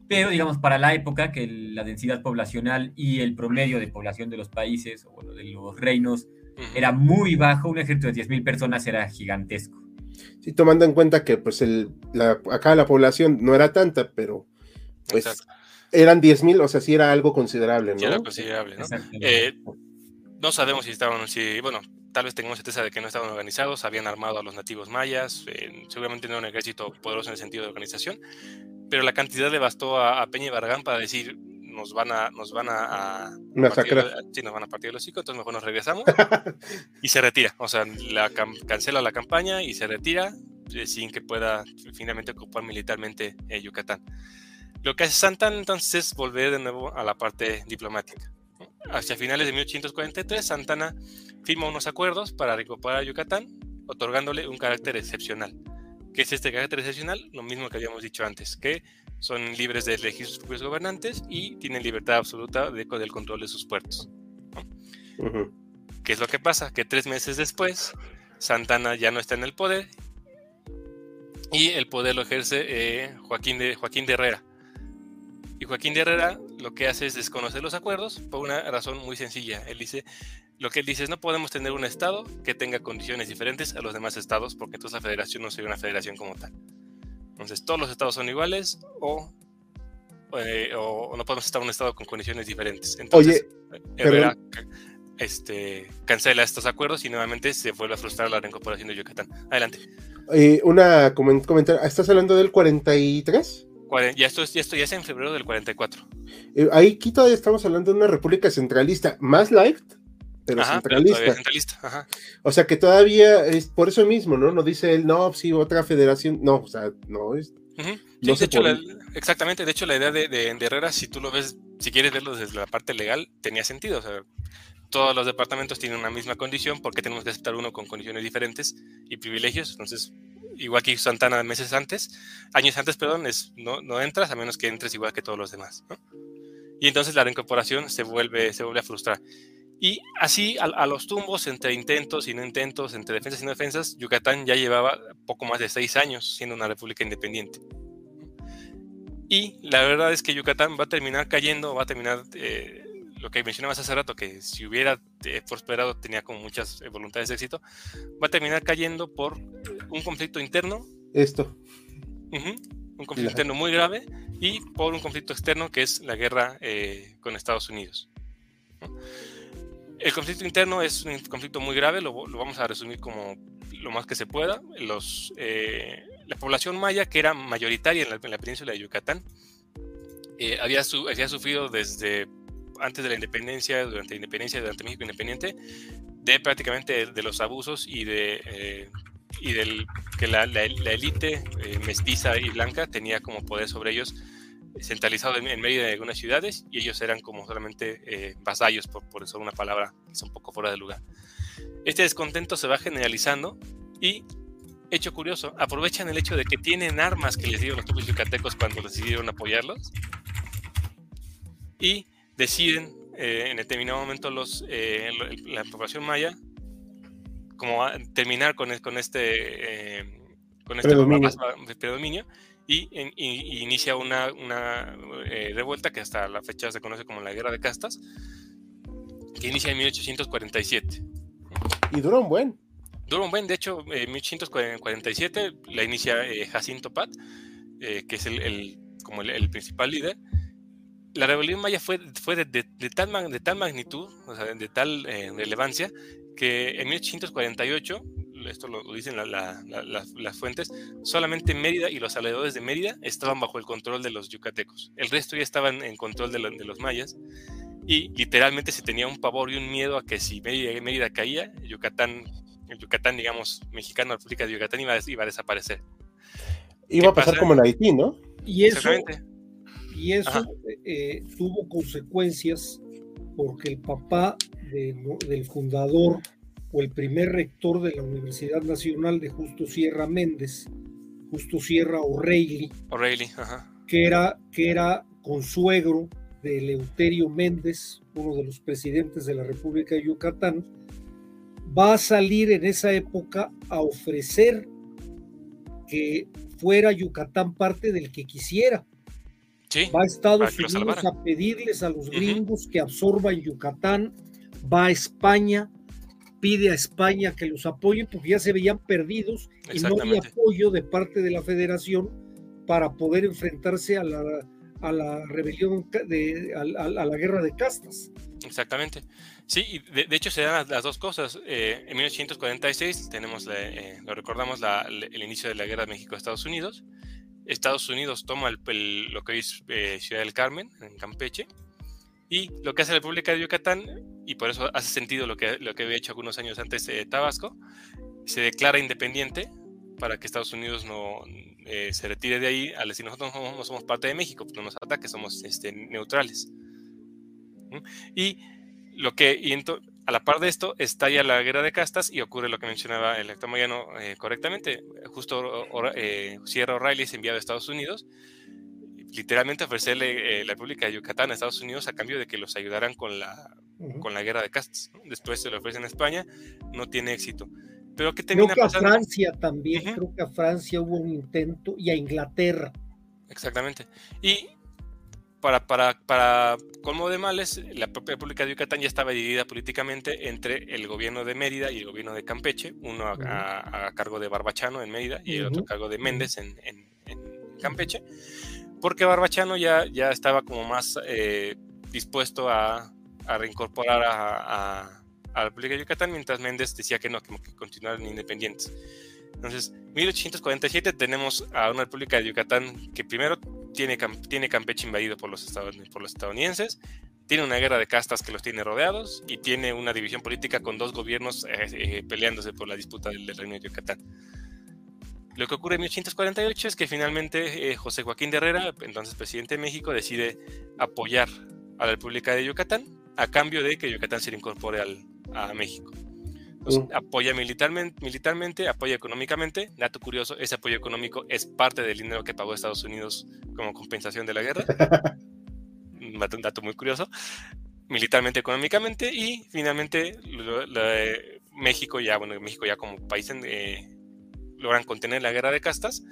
pero digamos, para la época que la densidad poblacional y el promedio de población de los países o de los reinos era muy bajo, un ejército de 10.000 personas era gigantesco. Sí, tomando en cuenta que pues el, acá la población no era tanta, pero pues eran 10.000, o sea, sí era algo considerable, ¿no? Sí era considerable, ¿no? Eh, no sabemos si estaban, si, bueno, tal vez tengamos certeza de que no estaban organizados, habían armado a los nativos mayas, eh, seguramente no era un ejército poderoso en el sentido de organización, pero la cantidad le bastó a, Peña y Barragán para decir nos van a nos van a, partir, sí, nos van a partir los hocico, entonces mejor nos regresamos y se retira, o sea, la, cancela la campaña y se retira eh, sin que pueda finalmente ocupar militarmente eh, Yucatán. Lo que hace Santana entonces es volver de nuevo a la parte diplomática. Hacia finales de 1843, Santana firma unos acuerdos para recuperar Yucatán, otorgándole un carácter excepcional. ¿Qué es este carácter excepcional? Lo mismo que habíamos dicho antes, que son libres de elegir sus propios gobernantes y tienen libertad absoluta de, del control de sus puertos. ¿Qué es lo que pasa? Que tres meses después, Santana ya no está en el poder y el poder lo ejerce eh, Joaquín, de, Joaquín de Herrera, y Joaquín de Herrera lo que hace es desconocer los acuerdos por una razón muy sencilla. Él dice, lo que él dice es no podemos tener un estado que tenga condiciones diferentes a los demás estados porque entonces la federación no sería una federación como tal. Entonces todos los estados son iguales o, eh, o no podemos estar un estado con condiciones diferentes. Entonces, Oye, Herrera este, cancela estos acuerdos y nuevamente se vuelve a frustrar la reincorporación de Yucatán. Adelante. Eh, una coment comentario, ¿estás hablando del 43? Ya esto, ya esto ya es en febrero del 44. Eh, ahí aquí todavía estamos hablando de una república centralista, más light, pero Ajá, centralista. Pero centralista. Ajá. O sea que todavía es por eso mismo, ¿no? No dice él, no, sí, otra federación. No, o sea, no es. Uh -huh. no sí, de hecho, la, exactamente. De hecho, la idea de, de, de, Herrera, si tú lo ves, si quieres verlo desde la parte legal, tenía sentido. O sea, todos los departamentos tienen una misma condición, ¿por qué tenemos que aceptar uno con condiciones diferentes y privilegios? Entonces, igual que Santana meses antes, años antes, perdón, es, no, no entras a menos que entres igual que todos los demás. ¿no? Y entonces la reincorporación se vuelve, se vuelve a frustrar. Y así, a, a, los tumbos, entre intentos y no intentos, entre defensas y no defensas, Yucatán ya llevaba poco más de seis años siendo una república independiente. Y la verdad es que Yucatán va a terminar cayendo, va a terminar, eh, lo que mencionabas hace rato, que si hubiera eh, prosperado tenía como muchas eh, voluntades de éxito, va a terminar cayendo por un conflicto interno. Esto. Uh -huh, un conflicto interno muy grave y por un conflicto externo que es la guerra con Estados Unidos. El conflicto interno es un conflicto muy grave, lo, lo, vamos a resumir como lo más que se pueda. Los, eh, la población maya, que era mayoritaria en la, en la península de Yucatán, eh, había, su, había, sufrido desde antes de la independencia, durante la independencia, durante México independiente, de prácticamente de, de los abusos y de eh, y del que la, élite mestiza y blanca tenía como poder sobre ellos centralizado en, en, medio de algunas ciudades y ellos eran como solamente eh, vasallos, por, por eso una palabra que es un poco fuera de lugar. Este descontento se va generalizando y, hecho curioso, aprovechan el hecho de que tienen armas que les dieron los pueblos yucatecos cuando decidieron apoyarlos y deciden eh, en determinado momento los, eh, la población maya como terminar con, con este, eh, con este predominio. predominio y, inicia una, una eh, revuelta que hasta la fecha se conoce como la Guerra de Castas, que inicia en 1847. Y dura un buen. Dura un buen, de hecho, en 1847 la inicia Jacinto Pat, que es el, el como el, el, principal líder. La rebelión maya fue, fue de, de, de, tal, de tal magnitud, o sea, de tal eh, relevancia, que en 1848 esto lo, dicen la, la, la, las fuentes, solamente Mérida y los alrededores de Mérida estaban bajo el control de los yucatecos. El resto ya estaban en control de, de los mayas y literalmente se tenía un pavor y un miedo a que si Mérida, Mérida caía, Yucatán, el Yucatán, digamos, mexicano, la República de Yucatán iba, iba a desaparecer. Iba a pasar pasa? como en Haití, ¿no? Y eso, y eso eh, tuvo consecuencias porque el papá de, del fundador o el primer rector de la Universidad Nacional de Justo Sierra Méndez, Justo Sierra O'Reilly, que, era, que era consuegro de Eleuterio Méndez, uno de los presidentes de la República de Yucatán, va a salir en esa época a ofrecer que fuera Yucatán parte del que quisiera. Sí, va a Estados Unidos a pedirles a los gringos uh -huh. que absorban Yucatán, va a España, pide a España que los apoye porque ya se veían perdidos y no había apoyo de parte de la federación para poder enfrentarse a la, a la rebelión, de, a, a, a, la guerra de castas. Exactamente. Sí, y de, de hecho se dan las, las dos cosas. Eh, en 1846 tenemos, la, eh, lo recordamos, la, el inicio de la guerra de México-Estados Unidos. Estados Unidos toma el, lo que es eh, Ciudad del Carmen, en Campeche, y lo que hace la República de Yucatán, y por eso hace sentido lo que, lo que había hecho algunos años antes eh, Tabasco, se declara independiente para que Estados Unidos no eh, se retire de ahí al decir nosotros no, somos parte de México, pues no nos ataque, somos este, neutrales. Y lo que a la par de esto estalla la guerra de castas y ocurre lo que mencionaba el actor Moyano eh, correctamente. Justo eh, Sierra O'Reilly es enviado a Estados Unidos literalmente ofrecerle eh, la República de Yucatán a Estados Unidos a cambio de que los ayudaran con la, uh -huh. con la guerra de castas. Después se lo ofrecen a España, no tiene éxito. Pero ¿qué termina creo que pasando? a Francia también, uh -huh. creo que a Francia hubo un intento y a Inglaterra. Exactamente. Y para, para, para colmo de males, la propia República de Yucatán ya estaba dividida políticamente entre el gobierno de Mérida y el gobierno de Campeche, uno a, cargo de Barbachano en Mérida y el otro a cargo de Méndez en, Campeche, porque Barbachano ya, ya estaba como más eh, dispuesto a, reincorporar a, la República de Yucatán, mientras Méndez decía que no, como que continuaran independientes. Entonces, 1847 tenemos a una República de Yucatán que primero tiene, tiene Campeche invadido por los, por los estadounidenses, tiene una guerra de castas que los tiene rodeados y tiene una división política con dos gobiernos eh, eh, peleándose por la disputa del, Reino de Yucatán. Lo que ocurre en 1848 es que finalmente eh, José Joaquín de Herrera, entonces presidente de México, decide apoyar a la República de Yucatán a cambio de que Yucatán se incorpore al, a México. Mm. apoya militarmente, militarmente, apoya económicamente. Dato curioso, ese apoyo económico es parte del dinero que pagó Estados Unidos como compensación de la guerra. un dato muy curioso. Militarmente, económicamente y finalmente México ya, bueno, México ya como país eh, logran contener la guerra de castas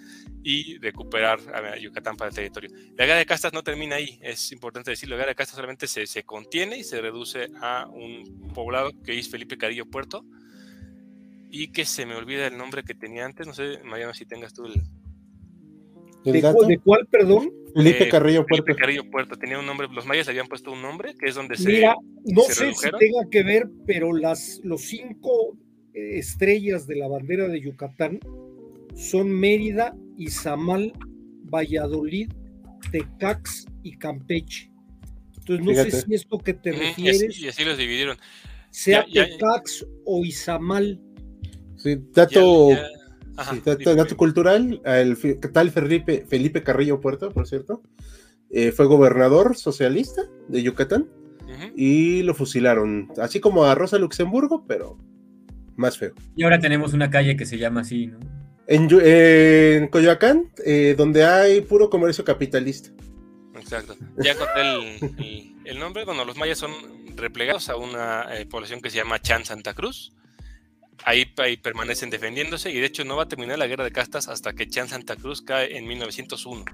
y recuperar a Yucatán para el territorio. La guerra de castas no termina ahí, es importante decirlo, la guerra de castas solamente se, se contiene y se reduce a un poblado que es Felipe Carillo Puerto, y que se me olvida el nombre que tenía antes. No sé, Mariano, si tengas tú el. ¿De, cuál, perdón? Felipe eh, Carrillo Puerto. Felipe Carrillo Puerto. Tenía un nombre, los mayas le habían puesto un nombre, que es donde se. Mira, no sé si tenga que ver, pero las, los cinco eh, estrellas de la bandera de Yucatán son Mérida, Izamal, Valladolid, Tecax y Campeche. Entonces, no sé si esto que te refieres. Y así, los dividieron. Sea Tecax o Izamal. Sí, dato, dato, cultural, el tal Felipe, Felipe Carrillo Puerto, por cierto, eh, fue gobernador socialista de Yucatán y lo fusilaron, así como a Rosa Luxemburgo, pero más feo. Y ahora tenemos una calle que se llama así, ¿no? En, Coyoacán, eh, donde hay puro comercio capitalista. Exacto. Ya conté el, nombre, bueno, los mayas son replegados a una eh, población que se llama Chan Santa Cruz ahí, permanecen defendiéndose y de hecho no va a terminar la guerra de castas hasta que Chan Santa Cruz cae en 1901.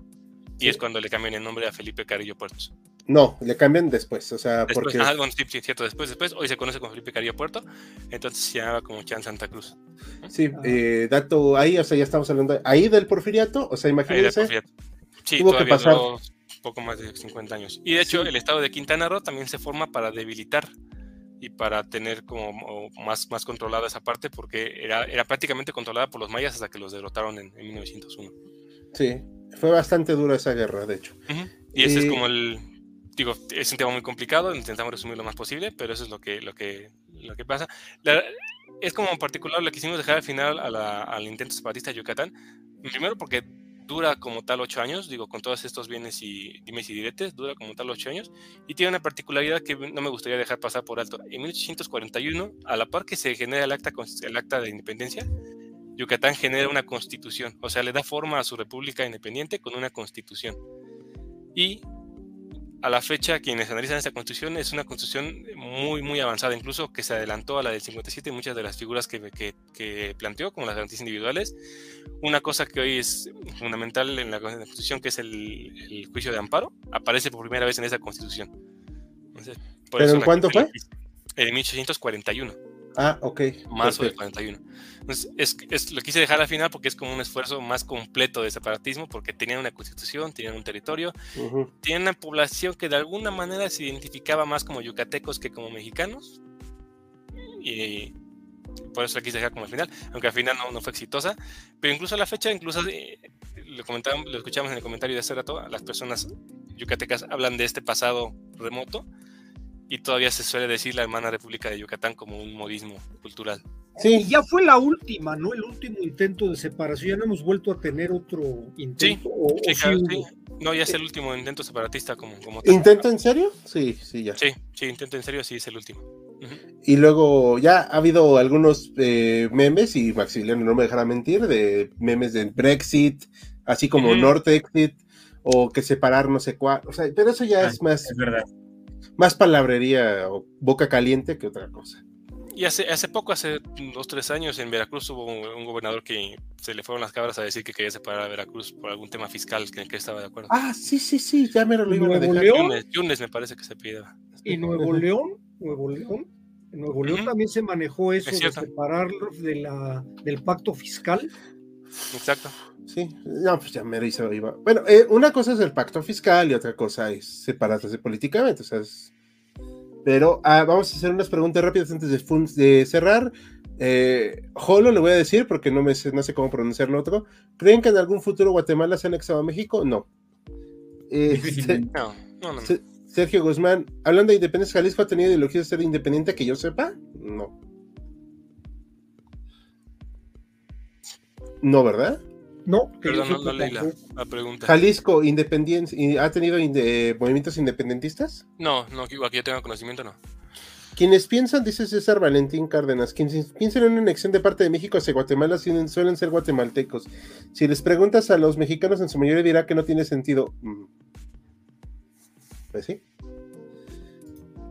Y es cuando le cambian el nombre a Felipe Carillo Puertos. No, le cambian después, o sea, después, porque... Ah, bueno, sí, cierto, después, después, hoy se conoce como Felipe Carillo Puerto, entonces se llamaba como Chan Santa Cruz. Sí, eh, dato ahí, o sea, ya estamos hablando ahí del porfiriato, o sea, imagínense. Sí, tuvo que pasar poco más de 50 años. Y de hecho, el estado de Quintana Roo también se forma para debilitar y para tener como más, más controlada esa parte, porque era, era prácticamente controlada por los mayas hasta que los derrotaron en, 1901. Sí, fue bastante dura esa guerra, de hecho. Y ese es como el, digo, es un tema muy complicado, intentamos resumir lo más posible, pero eso es lo que, lo que, lo que pasa. es como en particular lo que quisimos dejar al final al intento separatista de Yucatán, primero porque dura como tal ocho años, digo, con todos estos bienes y dimes y diretes, dura como tal ocho años, y tiene una particularidad que no me gustaría dejar pasar por alto. En 1841, a la par que se genera el acta, el acta de independencia, Yucatán genera una constitución, o sea, le da forma a su república independiente con una constitución. Y a la fecha, quienes analizan esta constitución es una constitución muy, muy avanzada, incluso que se adelantó a la del 57 muchas de las figuras que, que, planteó, como las garantías individuales. Una cosa que hoy es fundamental en la constitución, que es el, juicio de amparo, aparece por primera vez en esa constitución. ¿Pero en cuánto fue? En 1841. Ah, ok. Marzo del 41. Entonces, es, lo quise dejar al final porque es como un esfuerzo más completo de separatismo, porque tenían una constitución, tenían un territorio, tenían una población que de alguna manera se identificaba más como yucatecos que como mexicanos. Y por eso la quise dejar como al final, aunque al final no, no fue exitosa. Pero incluso a la fecha, incluso eh, lo, comentamos, lo escuchamos en el comentario de hace rato, las personas yucatecas hablan de este pasado remoto y todavía se suele decir la hermana República de Yucatán como un modismo cultural. Sí, ya fue la última, ¿no? El último intento de separación. Ya no hemos vuelto a tener otro intento. Sí, sí, No, ya es el último intento separatista como, como ¿Intento en serio? Sí, sí, ya. Sí, sí, intento en serio, sí, es el último. Y luego ya ha habido algunos eh, memes, y Maximiliano no me dejará mentir, de memes de Brexit, así como Nortexit, o que separar no sé cuál. O sea, pero eso ya ah, es más. Es verdad más palabrería o boca caliente que otra cosa. Y hace, hace poco, hace dos, tres años, en Veracruz hubo un, gobernador que se le fueron las cabras a decir que quería separar a Veracruz por algún tema fiscal en el que estaba de acuerdo. Ah, sí, sí, sí, ya me lo iban a dejar. León? Yunes, me parece que se pide. ¿Y Nuevo León? Nuevo León. En Nuevo León también se manejó eso de separarlos de la, del pacto fiscal. Exacto. Sí, no, pues ya me hizo iba. Bueno, eh, una cosa es el pacto fiscal y otra cosa es separarse políticamente. O sea, es pero ah, vamos a hacer unas preguntas rápidas antes de, cerrar. Eh, Holo le voy a decir porque no, me sé, no sé cómo pronunciarlo otro. ¿Creen que en algún futuro Guatemala se ha anexado a México? No. Este, no, no, no. Sergio Guzmán, hablando de independencia, ¿Jalisco ha tenido ideología de ser independiente que yo sepa? No. No, ¿verdad? No, Perdón, no, leí la, pregunta. ¿Jalisco independiente, ha tenido movimientos independentistas? No, no, aquí yo tengo conocimiento, no. Quienes piensan, dice César Valentín Cárdenas, quienes piensan en una anexión de parte de México hacia Guatemala suelen ser guatemaltecos. Si les preguntas a los mexicanos, en su mayoría dirá que no tiene sentido. Mm. Pues sí.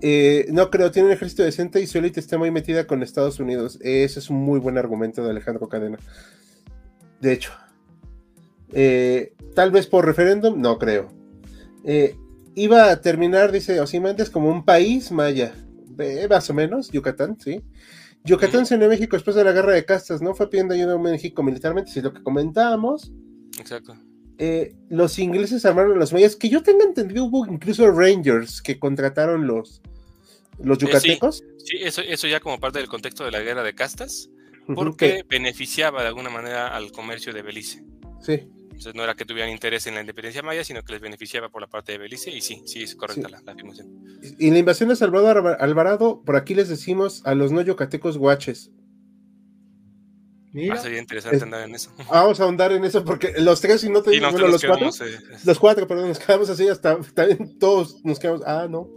Eh, no creo, tiene un ejército decente y su élite está muy metida con Estados Unidos. Ese es un muy buen argumento de Alejandro Cadena. De hecho, eh, tal vez por referéndum, no creo. Eh, iba a terminar, dice Osimantes, como un país maya, más o menos, Yucatán, sí. Yucatán se unió a México después de la guerra de castas, ¿no? Fue pidiendo ayuda a México militarmente, si es lo que comentábamos. Exacto. Eh, los ingleses armaron a los mayas, que yo tenga entendido, hubo incluso Rangers que contrataron los, los yucatecos. sí, eso, eso ya como parte del contexto de la guerra de castas, porque beneficiaba de alguna manera al comercio de Belice. Sí. Entonces no era que tuvieran interés en la independencia maya, sino que les beneficiaba por la parte de Belice, y sí, sí es correcta La, afirmación. Y la invasión de Salvador Alvarado, por aquí les decimos a los no yucatecos guaches. Mira. Ah, sería interesante andar en eso. Vamos a ahondar en eso porque los tres, y no te digo, bueno, los cuatro, eh, los cuatro, perdón, nos quedamos así hasta también todos nos quedamos, ah, no.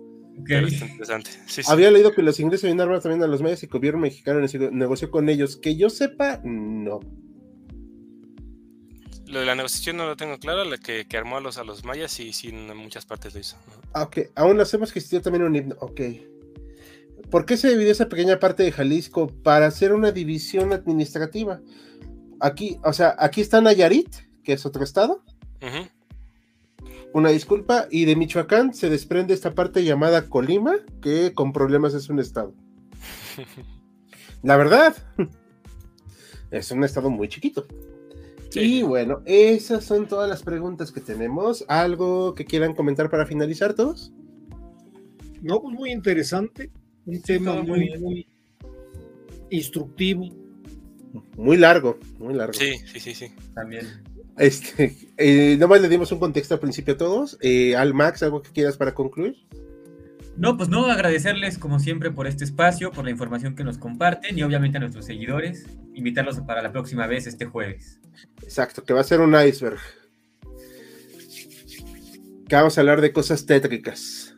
Okay. interesante. Había leído que los ingleses armado también a los mayas y que el gobierno mexicano negoció con ellos. Que yo sepa, no. Lo de la negociación no lo tengo claro, la que, armó a los, a los mayas y sí en muchas partes lo hizo. Ah, ok, aún hacemos que existió también un himno, ok. ¿Por qué se dividió esa pequeña parte de Jalisco? Para hacer una división administrativa. Aquí, o sea, aquí está Nayarit, que es otro estado. Una disculpa, y de Michoacán se desprende esta parte llamada Colima, que con problemas es un estado. La verdad, es un estado muy chiquito. Y bueno, esas son todas las preguntas que tenemos. ¿Algo que quieran comentar para finalizar todos? No, pues muy interesante. Un tema muy, muy instructivo. Muy largo, muy largo. Sí, sí, sí, sí. También. Este, eh, nomás le dimos un contexto al principio a todos. Eh, Al Max, ¿algo que quieras para concluir? No, pues no, agradecerles como siempre por este espacio, por la información que nos comparten y obviamente a nuestros seguidores, invitarlos para la próxima vez este jueves. Exacto, que va a ser un iceberg. Que vamos a hablar de cosas tétricas.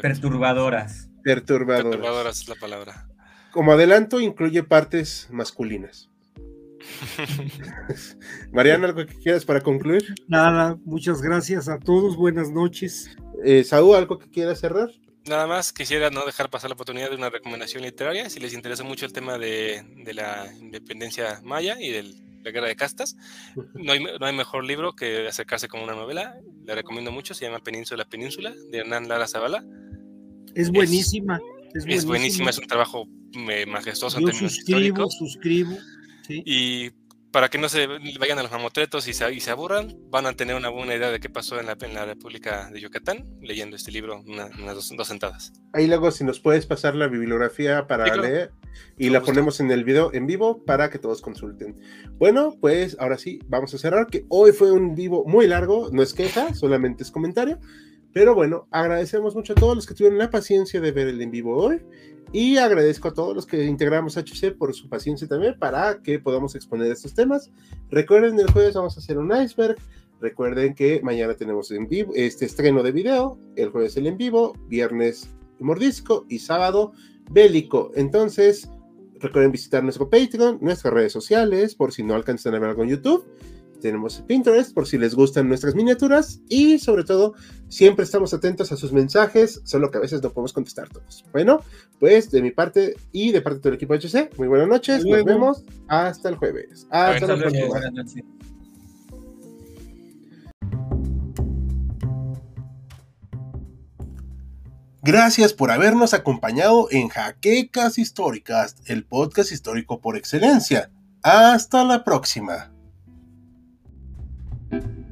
Perturbadoras. Perturbadoras. Perturbadoras es la palabra. Como adelanto, incluye partes masculinas. Mariana, ¿algo que quieras para concluir? Nada, muchas gracias a todos, buenas noches. Eh, Saúl, ¿algo que quieras cerrar? Nada más quisiera no dejar pasar la oportunidad de una recomendación literaria, si les interesa mucho el tema de, la independencia maya y de la guerra de castas. No hay, no hay, mejor libro que acercarse como una novela, le recomiendo mucho, se llama Península Península, de Hernán Lara Zavala. Es buenísima. Es, buenísima. es un trabajo eh, majestuoso Yo en términos suscribo, suscribo. Sí. Y para que no se vayan a los mamotretos y se, y se aburran, van a tener una buena idea de qué pasó en la, en la República de Yucatán leyendo este libro unas dos, sentadas. Ahí luego si nos puedes pasar la bibliografía para leer y la ponemos en el video en vivo para que todos consulten. Bueno, pues ahora sí, vamos a cerrar, que hoy fue un vivo muy largo, no es queja, solamente es comentario. Pero bueno, agradecemos mucho a todos los que tuvieron la paciencia de ver el en vivo hoy y agradezco a todos los que integramos HC por su paciencia también para que podamos exponer estos temas. Recuerden, el jueves vamos a hacer un iceberg. Recuerden que mañana tenemos en vivo este estreno de video, el jueves el en vivo, viernes mordisco y sábado bélico. Entonces, recuerden visitar nuestro Patreon, nuestras redes sociales, por si no alcanzan a ver algo en YouTube. Tenemos Pinterest por si les gustan nuestras miniaturas y sobre todo siempre estamos atentos a sus mensajes, solo que a veces no podemos contestar todos. Bueno, pues de mi parte y de parte del equipo HC, muy buenas noches, nos vemos hasta el jueves. Hasta la próxima. Gracias por habernos acompañado en Jaquecas Históricas, el podcast histórico por excelencia. Hasta la próxima. Thank you.